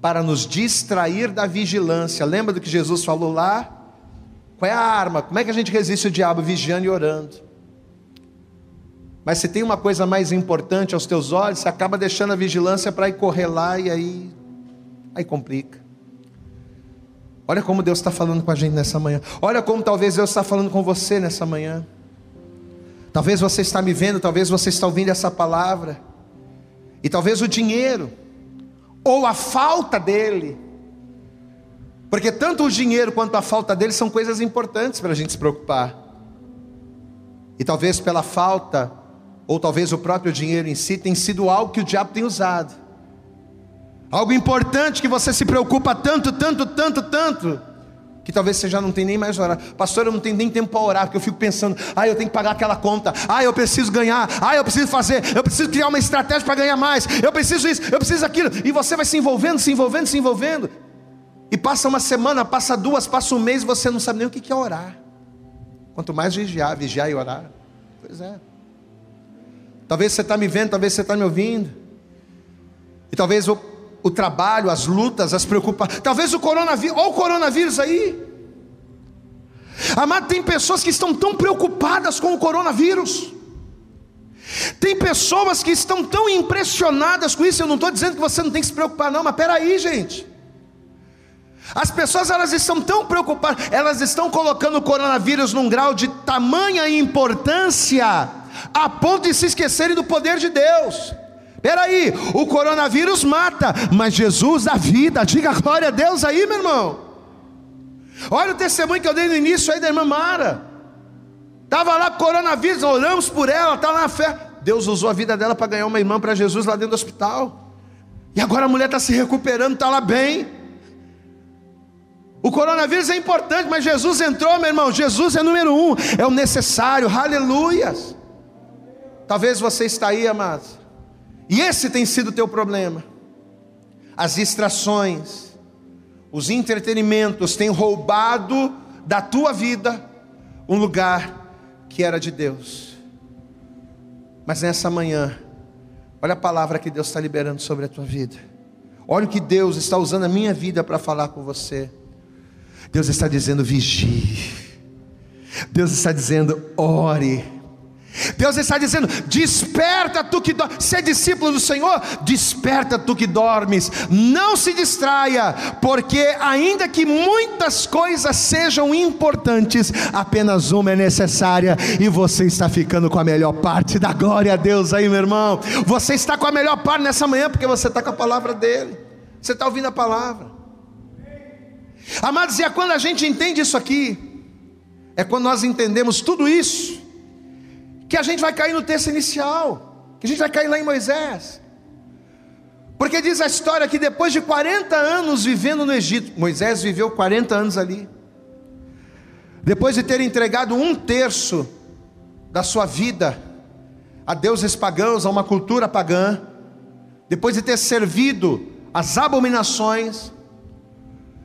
para nos distrair da vigilância. Lembra do que Jesus falou lá? Qual é a arma? Como é que a gente resiste o diabo? Vigiando e orando. Mas se tem uma coisa mais importante aos teus olhos, você acaba deixando a vigilância para ir correr lá e aí, aí complica. Olha como Deus está falando com a gente nessa manhã. Olha como talvez Deus está falando com você nessa manhã. Talvez você está me vendo, talvez você está ouvindo essa palavra. E talvez o dinheiro, ou a falta dele. Porque tanto o dinheiro quanto a falta dele são coisas importantes para a gente se preocupar. E talvez pela falta, ou talvez o próprio dinheiro em si, tem sido algo que o diabo tem usado. Algo importante que você se preocupa tanto, tanto, tanto, tanto, que talvez você já não tem nem mais orar. Pastor, eu não tenho nem tempo para orar, porque eu fico pensando, ah, eu tenho que pagar aquela conta, ah, eu preciso ganhar, ah, eu preciso fazer, eu preciso criar uma estratégia para ganhar mais, eu preciso isso, eu preciso aquilo, e você vai se envolvendo, se envolvendo, se envolvendo, e passa uma semana, passa duas, passa um mês, você não sabe nem o que é orar. Quanto mais vigiar, vigiar e orar. Pois é. Talvez você está me vendo, talvez você está me ouvindo. E talvez o o trabalho, as lutas, as preocupações, talvez o coronavírus, ou o coronavírus aí. Amado, tem pessoas que estão tão preocupadas com o coronavírus. Tem pessoas que estão tão impressionadas com isso. Eu não estou dizendo que você não tem que se preocupar, não, mas peraí, gente. As pessoas elas estão tão preocupadas, elas estão colocando o coronavírus num grau de tamanha importância, a ponto de se esquecerem do poder de Deus. Peraí, o coronavírus mata, mas Jesus dá vida. Diga glória a Deus aí, meu irmão. Olha o testemunho que eu dei no início aí da irmã Mara. Estava lá com coronavírus, oramos por ela, está lá na fé. Deus usou a vida dela para ganhar uma irmã para Jesus lá dentro do hospital. E agora a mulher está se recuperando, está lá bem. O coronavírus é importante, mas Jesus entrou, meu irmão. Jesus é número um, é o necessário, aleluias. Talvez você está aí, amado, e esse tem sido o teu problema. As distrações, os entretenimentos têm roubado da tua vida um lugar que era de Deus. Mas nessa manhã, olha a palavra que Deus está liberando sobre a tua vida. Olha o que Deus está usando a minha vida para falar com você. Deus está dizendo: vigie. Deus está dizendo: ore. Deus está dizendo: desperta tu que dormes, se é discípulo do Senhor, desperta tu que dormes, não se distraia, porque ainda que muitas coisas sejam importantes, apenas uma é necessária, e você está ficando com a melhor parte da glória a Deus aí, meu irmão. Você está com a melhor parte nessa manhã, porque você está com a palavra dele, você está ouvindo a palavra. Amados, e é quando a gente entende isso aqui, é quando nós entendemos tudo isso que a gente vai cair no texto inicial, que a gente vai cair lá em Moisés. Porque diz a história que depois de 40 anos vivendo no Egito, Moisés viveu 40 anos ali. Depois de ter entregado um terço da sua vida a deuses pagãos, a uma cultura pagã, depois de ter servido as abominações,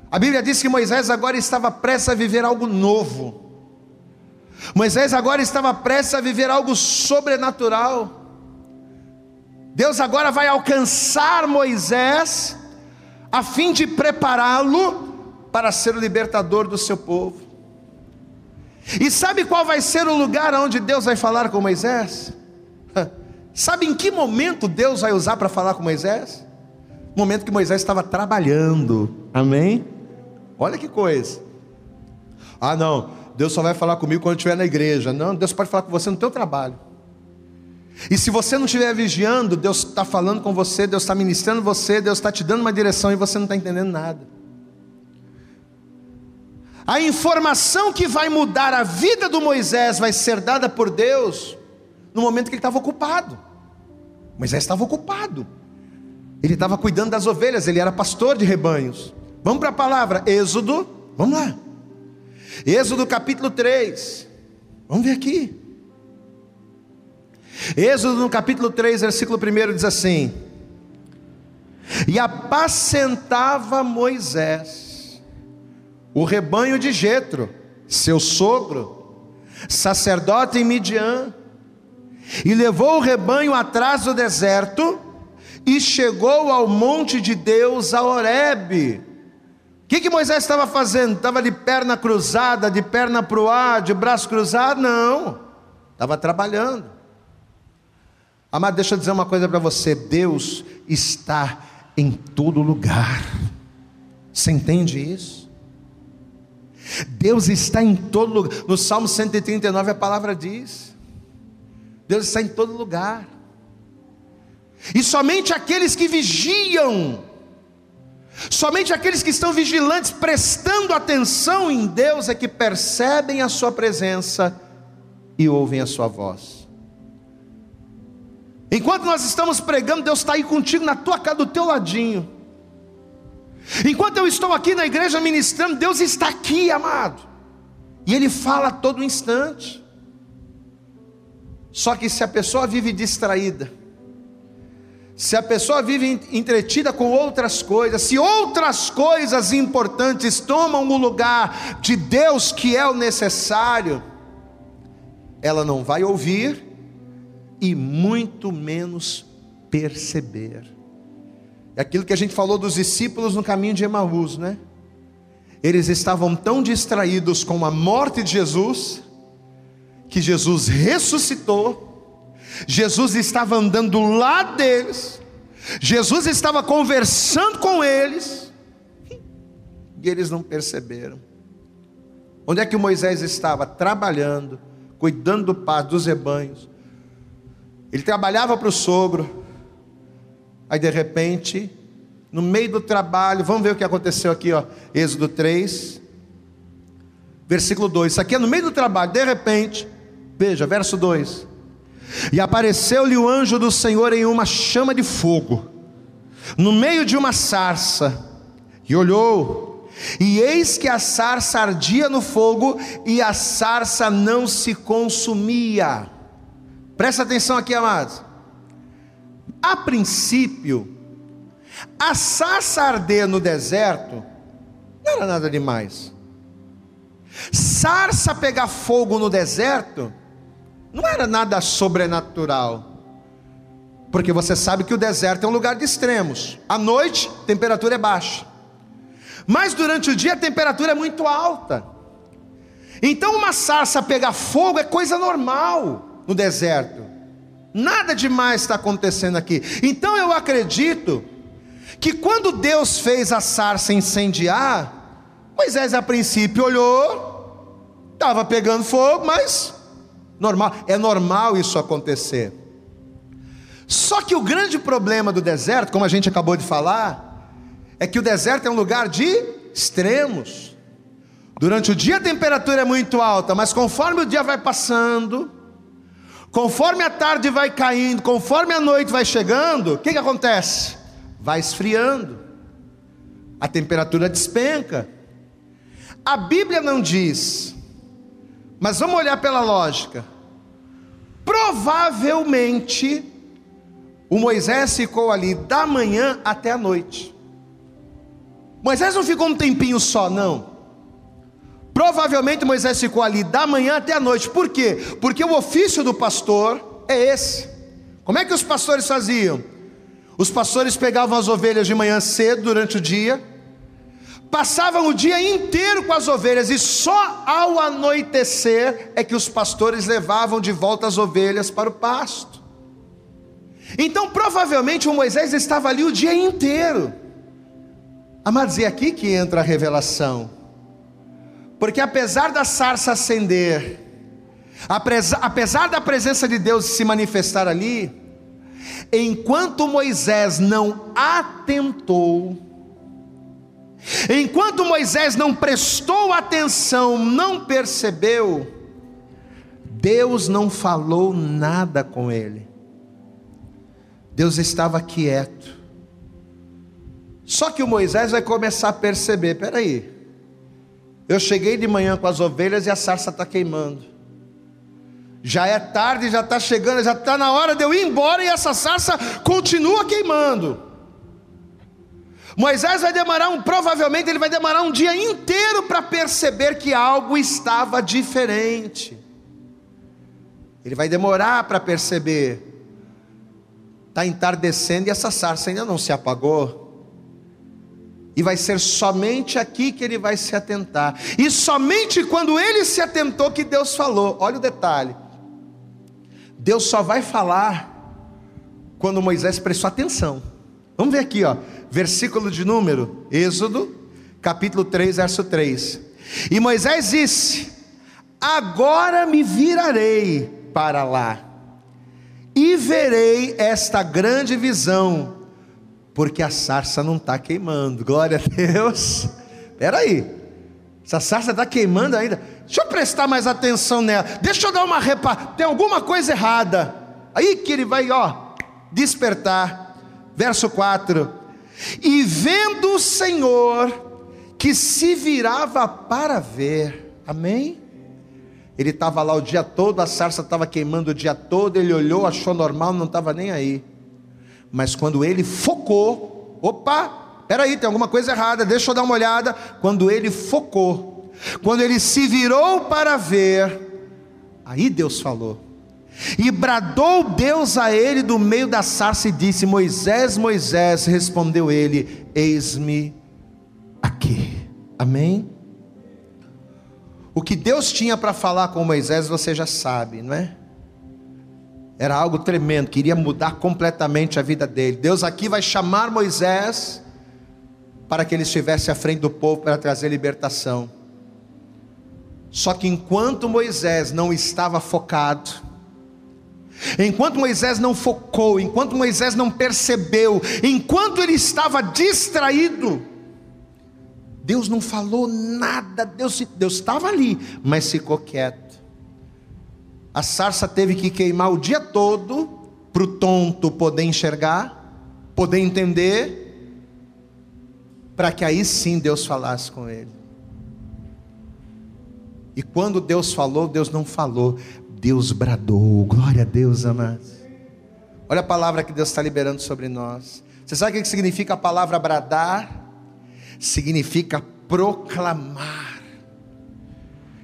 a Bíblia diz que Moisés agora estava prestes a viver algo novo. Moisés agora estava prestes a viver algo sobrenatural. Deus agora vai alcançar Moisés, a fim de prepará-lo para ser o libertador do seu povo. E sabe qual vai ser o lugar onde Deus vai falar com Moisés? Sabe em que momento Deus vai usar para falar com Moisés? momento que Moisés estava trabalhando, amém? Olha que coisa. Ah, não, Deus só vai falar comigo quando eu estiver na igreja. Não, Deus pode falar com você no teu trabalho. E se você não estiver vigiando, Deus está falando com você, Deus está ministrando você, Deus está te dando uma direção e você não está entendendo nada. A informação que vai mudar a vida do Moisés vai ser dada por Deus no momento que ele estava ocupado. Moisés estava ocupado. Ele estava cuidando das ovelhas, ele era pastor de rebanhos. Vamos para a palavra, Êxodo, vamos lá. Êxodo capítulo 3. Vamos ver aqui. Êxodo no capítulo 3, versículo 1 diz assim: E apacentava Moisés o rebanho de Jetro, seu sogro, sacerdote em Midian, e levou o rebanho atrás do deserto e chegou ao monte de Deus a Horebe o que, que Moisés estava fazendo? Estava de perna cruzada, de perna para o ar, de braço cruzado? Não, estava trabalhando. Amado, deixa eu dizer uma coisa para você: Deus está em todo lugar. Você entende isso? Deus está em todo lugar. No Salmo 139 a palavra diz: Deus está em todo lugar. E somente aqueles que vigiam Somente aqueles que estão vigilantes, prestando atenção em Deus, é que percebem a Sua presença e ouvem a Sua voz. Enquanto nós estamos pregando, Deus está aí contigo, na tua casa, do teu ladinho. Enquanto eu estou aqui na igreja ministrando, Deus está aqui, amado. E Ele fala a todo instante. Só que se a pessoa vive distraída, se a pessoa vive entretida com outras coisas, se outras coisas importantes tomam o lugar de Deus que é o necessário, ela não vai ouvir e muito menos perceber. É aquilo que a gente falou dos discípulos no caminho de Emaús, né? Eles estavam tão distraídos com a morte de Jesus, que Jesus ressuscitou, Jesus estava andando do lado deles, Jesus estava conversando com eles, e eles não perceberam. Onde é que Moisés estava? Trabalhando, cuidando do pasto, dos rebanhos. Ele trabalhava para o sogro, Aí de repente, no meio do trabalho, vamos ver o que aconteceu aqui, ó. Êxodo 3, versículo 2. Isso aqui é no meio do trabalho, de repente, veja, verso 2. E apareceu-lhe o anjo do Senhor em uma chama de fogo, no meio de uma sarça, e olhou, e eis que a sarça ardia no fogo, e a sarça não se consumia. Presta atenção aqui, amados. A princípio, a sarça arder no deserto não era nada demais. Sarça pegar fogo no deserto não era nada sobrenatural. Porque você sabe que o deserto é um lugar de extremos. À noite, a temperatura é baixa. Mas durante o dia a temperatura é muito alta. Então uma sarça pegar fogo é coisa normal no deserto. Nada demais está acontecendo aqui. Então eu acredito que quando Deus fez a sarça incendiar, Moisés a princípio olhou, estava pegando fogo, mas Normal, é normal isso acontecer. Só que o grande problema do deserto, como a gente acabou de falar, é que o deserto é um lugar de extremos. Durante o dia a temperatura é muito alta, mas conforme o dia vai passando, conforme a tarde vai caindo, conforme a noite vai chegando, o que, que acontece? Vai esfriando, a temperatura despenca. A Bíblia não diz mas vamos olhar pela lógica. Provavelmente, o Moisés ficou ali da manhã até a noite. Moisés não ficou um tempinho só, não. Provavelmente Moisés ficou ali da manhã até a noite. Por quê? Porque o ofício do pastor é esse. Como é que os pastores faziam? Os pastores pegavam as ovelhas de manhã cedo durante o dia passavam o dia inteiro com as ovelhas e só ao anoitecer é que os pastores levavam de volta as ovelhas para o pasto. Então, provavelmente, o Moisés estava ali o dia inteiro. Amados, e aqui que entra a revelação. Porque apesar da sarça acender, apesar da presença de Deus se manifestar ali, enquanto Moisés não atentou, Enquanto Moisés não prestou atenção, não percebeu, Deus não falou nada com ele. Deus estava quieto. Só que o Moisés vai começar a perceber: peraí, eu cheguei de manhã com as ovelhas e a sarça está queimando. Já é tarde, já está chegando, já está na hora de eu ir embora e essa sarça continua queimando. Moisés vai demorar um, provavelmente ele vai demorar um dia inteiro para perceber que algo estava diferente. Ele vai demorar para perceber. Está entardecendo e essa sarça ainda não se apagou. E vai ser somente aqui que ele vai se atentar. E somente quando ele se atentou que Deus falou. Olha o detalhe. Deus só vai falar quando Moisés prestou atenção. Vamos ver aqui, ó versículo de número, Êxodo, capítulo 3, verso 3. E Moisés disse: Agora me virarei para lá, e verei esta grande visão, porque a sarça não está queimando. Glória a Deus. Espera aí, essa sarça está queimando ainda. Deixa eu prestar mais atenção nela. Deixa eu dar uma repa. Tem alguma coisa errada. Aí que ele vai, ó, despertar. Verso 4. E vendo o Senhor que se virava para ver, amém? Ele estava lá o dia todo, a sarça estava queimando o dia todo, ele olhou, achou normal, não estava nem aí. Mas quando ele focou, opa, peraí, tem alguma coisa errada, deixa eu dar uma olhada. Quando ele focou, quando ele se virou para ver, aí Deus falou. E bradou Deus a ele do meio da sarça e disse: Moisés, Moisés, respondeu ele: Eis-me aqui. Amém? O que Deus tinha para falar com Moisés, você já sabe, não é? Era algo tremendo, queria mudar completamente a vida dele. Deus aqui vai chamar Moisés para que ele estivesse à frente do povo para trazer libertação. Só que enquanto Moisés não estava focado, Enquanto Moisés não focou, enquanto Moisés não percebeu, enquanto ele estava distraído, Deus não falou nada, Deus, estava ali, mas ficou quieto. A sarça teve que queimar o dia todo para o tonto poder enxergar, poder entender, para que aí sim Deus falasse com ele. E quando Deus falou, Deus não falou, Deus bradou. Glória a Deus, amados. Olha a palavra que Deus está liberando sobre nós. Você sabe o que significa a palavra bradar? Significa proclamar,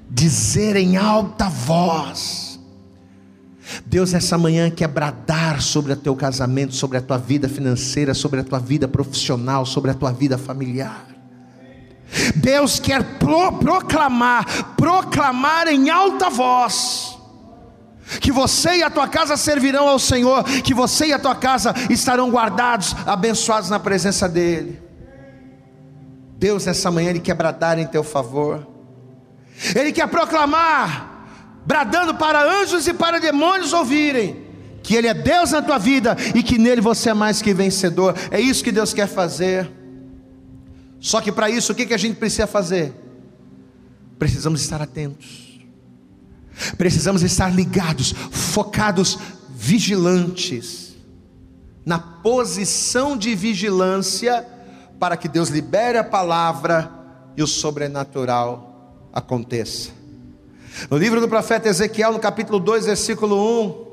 dizer em alta voz. Deus, essa manhã quer bradar sobre o teu casamento, sobre a tua vida financeira, sobre a tua vida profissional, sobre a tua vida familiar. Deus quer pro, proclamar, proclamar em alta voz, que você e a tua casa servirão ao Senhor, que você e a tua casa estarão guardados, abençoados na presença dEle. Deus, essa manhã, Ele quer bradar em teu favor, Ele quer proclamar, bradando para anjos e para demônios ouvirem, que Ele é Deus na tua vida e que nele você é mais que vencedor, é isso que Deus quer fazer. Só que para isso, o que, que a gente precisa fazer? Precisamos estar atentos, precisamos estar ligados, focados, vigilantes, na posição de vigilância, para que Deus libere a palavra e o sobrenatural aconteça. No livro do profeta Ezequiel, no capítulo 2, versículo 1,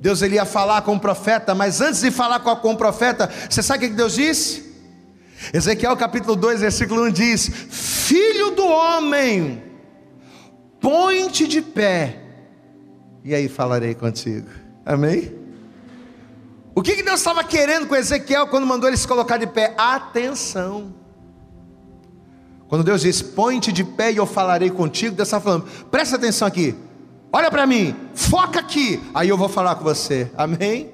Deus ele ia falar com o profeta, mas antes de falar com o profeta, você sabe o que Deus disse? Ezequiel capítulo 2, versículo 1 diz: Filho do homem, põe-te de pé, e aí falarei contigo. Amém? O que, que Deus estava querendo com Ezequiel quando mandou ele se colocar de pé? Atenção. Quando Deus diz, põe-te de pé e eu falarei contigo, Deus está falando, presta atenção aqui, olha para mim, foca aqui, aí eu vou falar com você, amém?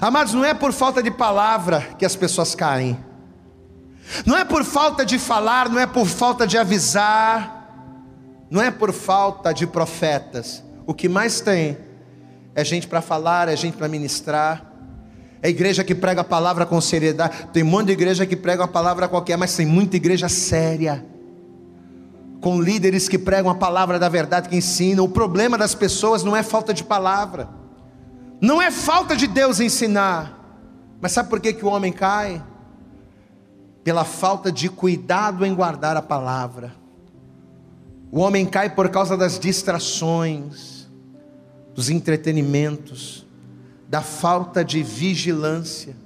Amados, não é por falta de palavra que as pessoas caem, não é por falta de falar, não é por falta de avisar, não é por falta de profetas. O que mais tem é gente para falar, é gente para ministrar. É igreja que prega a palavra com seriedade. Tem um monte de igreja que prega a palavra qualquer, mas tem muita igreja séria. Com líderes que pregam a palavra da verdade, que ensinam. O problema das pessoas não é falta de palavra. Não é falta de Deus ensinar, mas sabe por que, que o homem cai? Pela falta de cuidado em guardar a palavra. O homem cai por causa das distrações, dos entretenimentos, da falta de vigilância,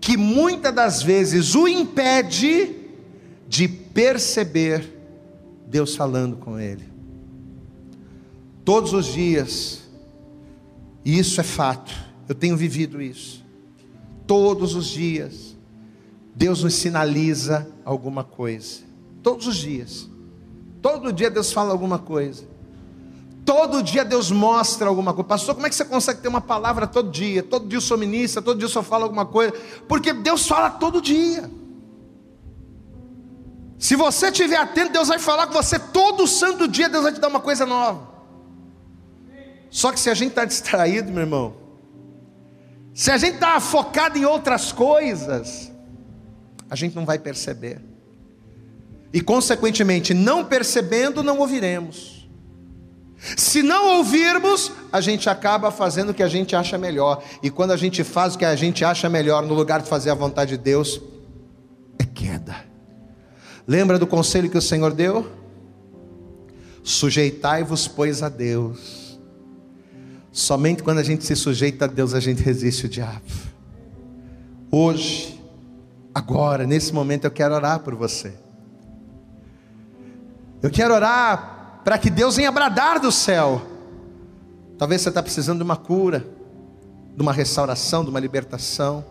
que muitas das vezes o impede de perceber Deus falando com ele. Todos os dias, e isso é fato. Eu tenho vivido isso. Todos os dias, Deus nos sinaliza alguma coisa. Todos os dias. Todo dia Deus fala alguma coisa. Todo dia Deus mostra alguma coisa. Pastor, como é que você consegue ter uma palavra todo dia? Todo dia eu sou ministra, todo dia eu só falo alguma coisa. Porque Deus fala todo dia. Se você estiver atento, Deus vai falar com você todo santo dia, Deus vai te dar uma coisa nova. Só que se a gente está distraído, meu irmão, se a gente está focado em outras coisas, a gente não vai perceber. E, consequentemente, não percebendo, não ouviremos. Se não ouvirmos, a gente acaba fazendo o que a gente acha melhor. E quando a gente faz o que a gente acha melhor, no lugar de fazer a vontade de Deus, é queda. Lembra do conselho que o Senhor deu? Sujeitai-vos, pois, a Deus Somente quando a gente se sujeita a Deus, a gente resiste o diabo. Hoje, agora, nesse momento, eu quero orar por você. Eu quero orar para que Deus venha bradar do céu. Talvez você está precisando de uma cura, de uma restauração, de uma libertação.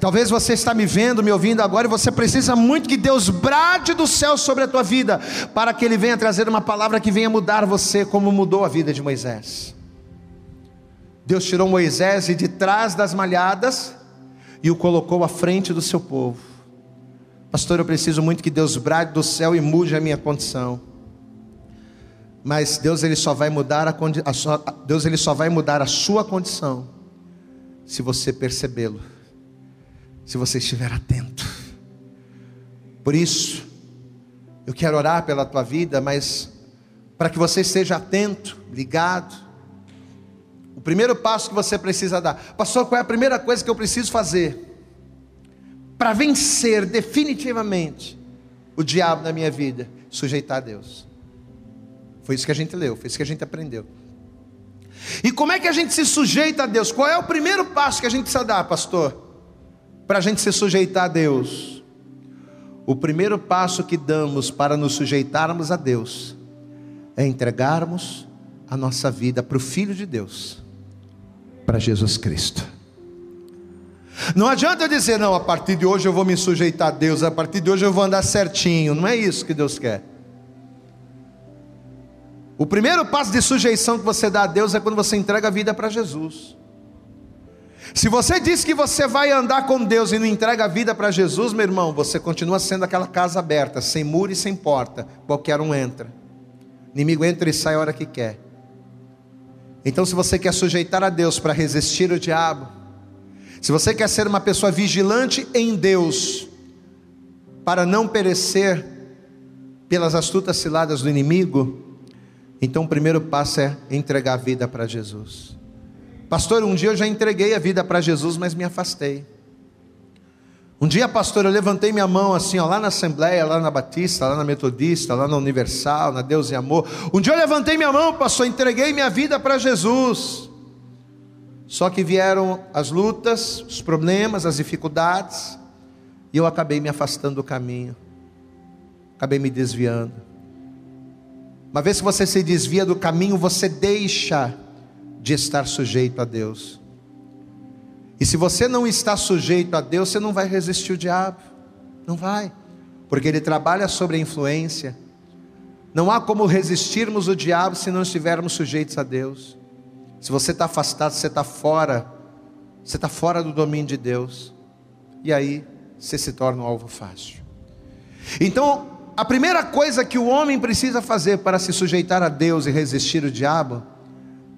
Talvez você está me vendo, me ouvindo agora e você precisa muito que Deus brade do céu sobre a tua vida, para que Ele venha trazer uma palavra que venha mudar você, como mudou a vida de Moisés. Deus tirou Moisés de trás das malhadas e o colocou à frente do seu povo. Pastor, eu preciso muito que Deus brade do céu e mude a minha condição. Mas Deus ele só vai mudar a, a sua, Deus ele só vai mudar a sua condição se você percebê-lo. Se você estiver atento. Por isso, eu quero orar pela tua vida, mas para que você esteja atento, ligado. O primeiro passo que você precisa dar, pastor, qual é a primeira coisa que eu preciso fazer para vencer definitivamente o diabo na minha vida? Sujeitar a Deus. Foi isso que a gente leu, foi isso que a gente aprendeu. E como é que a gente se sujeita a Deus? Qual é o primeiro passo que a gente precisa dar, pastor? Para a gente se sujeitar a Deus. O primeiro passo que damos para nos sujeitarmos a Deus é entregarmos a nossa vida para o Filho de Deus, para Jesus Cristo. Não adianta eu dizer, não, a partir de hoje eu vou me sujeitar a Deus, a partir de hoje eu vou andar certinho. Não é isso que Deus quer. O primeiro passo de sujeição que você dá a Deus é quando você entrega a vida para Jesus. Se você diz que você vai andar com Deus e não entrega a vida para Jesus, meu irmão, você continua sendo aquela casa aberta, sem muro e sem porta, qualquer um entra. O inimigo entra e sai a hora que quer. Então, se você quer sujeitar a Deus para resistir o diabo, se você quer ser uma pessoa vigilante em Deus, para não perecer pelas astutas ciladas do inimigo, então o primeiro passo é entregar a vida para Jesus. Pastor, um dia eu já entreguei a vida para Jesus, mas me afastei. Um dia, pastor, eu levantei minha mão assim, ó, lá na Assembleia, lá na Batista, lá na Metodista, lá na Universal, na Deus e Amor. Um dia eu levantei minha mão, pastor, entreguei minha vida para Jesus. Só que vieram as lutas, os problemas, as dificuldades, e eu acabei me afastando do caminho, acabei me desviando. Uma vez que você se desvia do caminho, você deixa de estar sujeito a Deus. E se você não está sujeito a Deus, você não vai resistir o diabo. Não vai. Porque ele trabalha sobre a influência. Não há como resistirmos o diabo se não estivermos sujeitos a Deus. Se você está afastado, você está fora. Você está fora do domínio de Deus. E aí você se torna um alvo fácil. Então, a primeira coisa que o homem precisa fazer para se sujeitar a Deus e resistir o diabo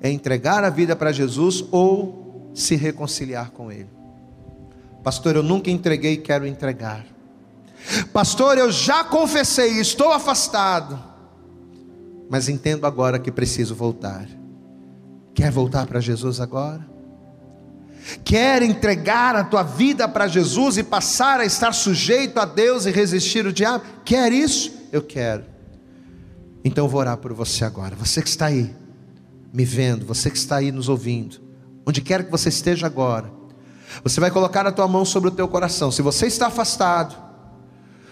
é entregar a vida para Jesus ou se reconciliar com Ele. Pastor, eu nunca entreguei e quero entregar. Pastor, eu já confessei, estou afastado, mas entendo agora que preciso voltar. Quer voltar para Jesus agora? Quer entregar a tua vida para Jesus e passar a estar sujeito a Deus e resistir o diabo? Quer isso? Eu quero. Então vou orar por você agora. Você que está aí, me vendo, você que está aí nos ouvindo, onde quer que você esteja agora, você vai colocar a tua mão sobre o teu coração. Se você está afastado,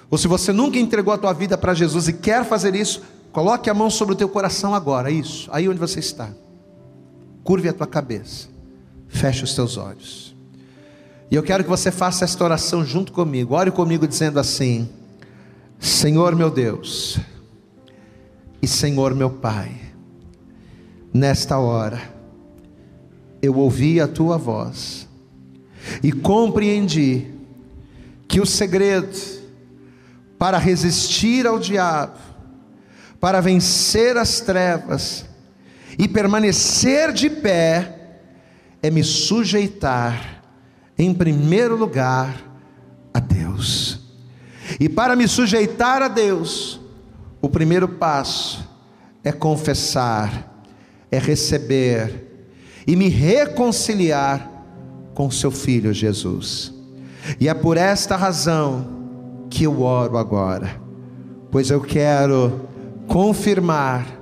ou se você nunca entregou a tua vida para Jesus e quer fazer isso, coloque a mão sobre o teu coração agora. Isso, aí onde você está. Curve a tua cabeça. Feche os teus olhos. E eu quero que você faça esta oração junto comigo. Ore comigo dizendo assim: Senhor meu Deus e Senhor meu Pai, nesta hora eu ouvi a tua voz e compreendi que o segredo para resistir ao diabo, para vencer as trevas e permanecer de pé, é me sujeitar, em primeiro lugar, a Deus. E para me sujeitar a Deus, o primeiro passo é confessar, é receber e me reconciliar com seu filho Jesus. E é por esta razão que eu oro agora, pois eu quero confirmar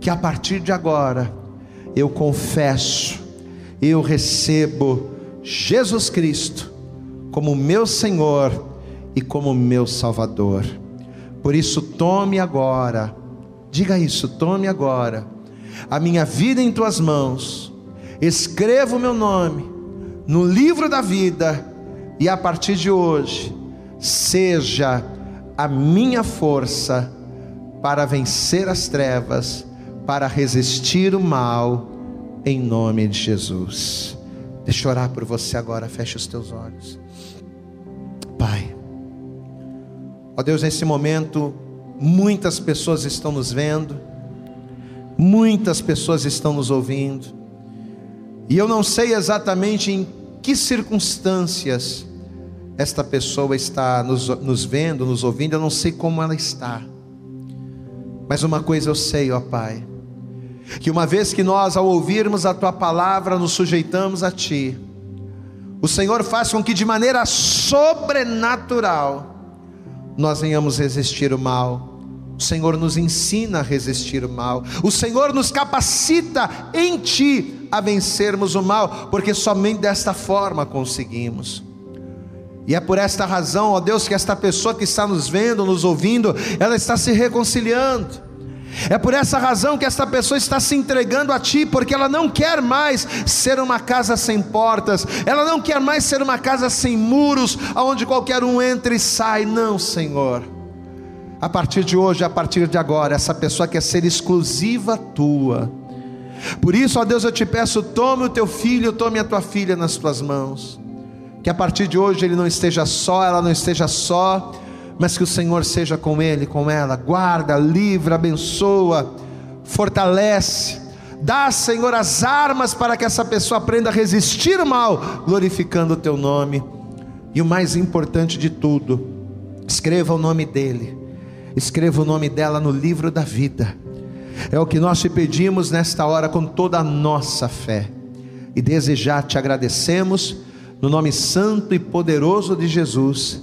que a partir de agora eu confesso eu recebo Jesus Cristo como meu Senhor e como meu Salvador. Por isso, tome agora, diga isso, tome agora, a minha vida em tuas mãos, escreva o meu nome no livro da vida, e a partir de hoje, seja a minha força para vencer as trevas, para resistir o mal em nome de Jesus. Deixa eu orar por você agora, feche os teus olhos. Pai, ó Deus, nesse momento, muitas pessoas estão nos vendo, Muitas pessoas estão nos ouvindo. E eu não sei exatamente em que circunstâncias esta pessoa está nos, nos vendo, nos ouvindo, eu não sei como ela está. Mas uma coisa eu sei, ó Pai, que uma vez que nós, ao ouvirmos a tua palavra, nos sujeitamos a ti, o Senhor faz com que de maneira sobrenatural nós venhamos resistir o mal. O Senhor nos ensina a resistir o mal. O Senhor nos capacita em ti a vencermos o mal, porque somente desta forma conseguimos. E é por esta razão, ó Deus, que esta pessoa que está nos vendo, nos ouvindo, ela está se reconciliando. É por essa razão que esta pessoa está se entregando a Ti, porque ela não quer mais ser uma casa sem portas, ela não quer mais ser uma casa sem muros, aonde qualquer um entra e sai. Não, Senhor. A partir de hoje, a partir de agora, essa pessoa quer ser exclusiva tua. Por isso, ó Deus, eu te peço, tome o teu filho, tome a tua filha nas tuas mãos. Que a partir de hoje ele não esteja só, ela não esteja só, mas que o Senhor seja com ele, com ela. Guarda, livra, abençoa, fortalece. Dá, Senhor, as armas para que essa pessoa aprenda a resistir mal, glorificando o teu nome. E o mais importante de tudo, escreva o nome dele, escreva o nome dela no livro da vida. É o que nós te pedimos nesta hora com toda a nossa fé. E desejar te agradecemos no nome santo e poderoso de Jesus,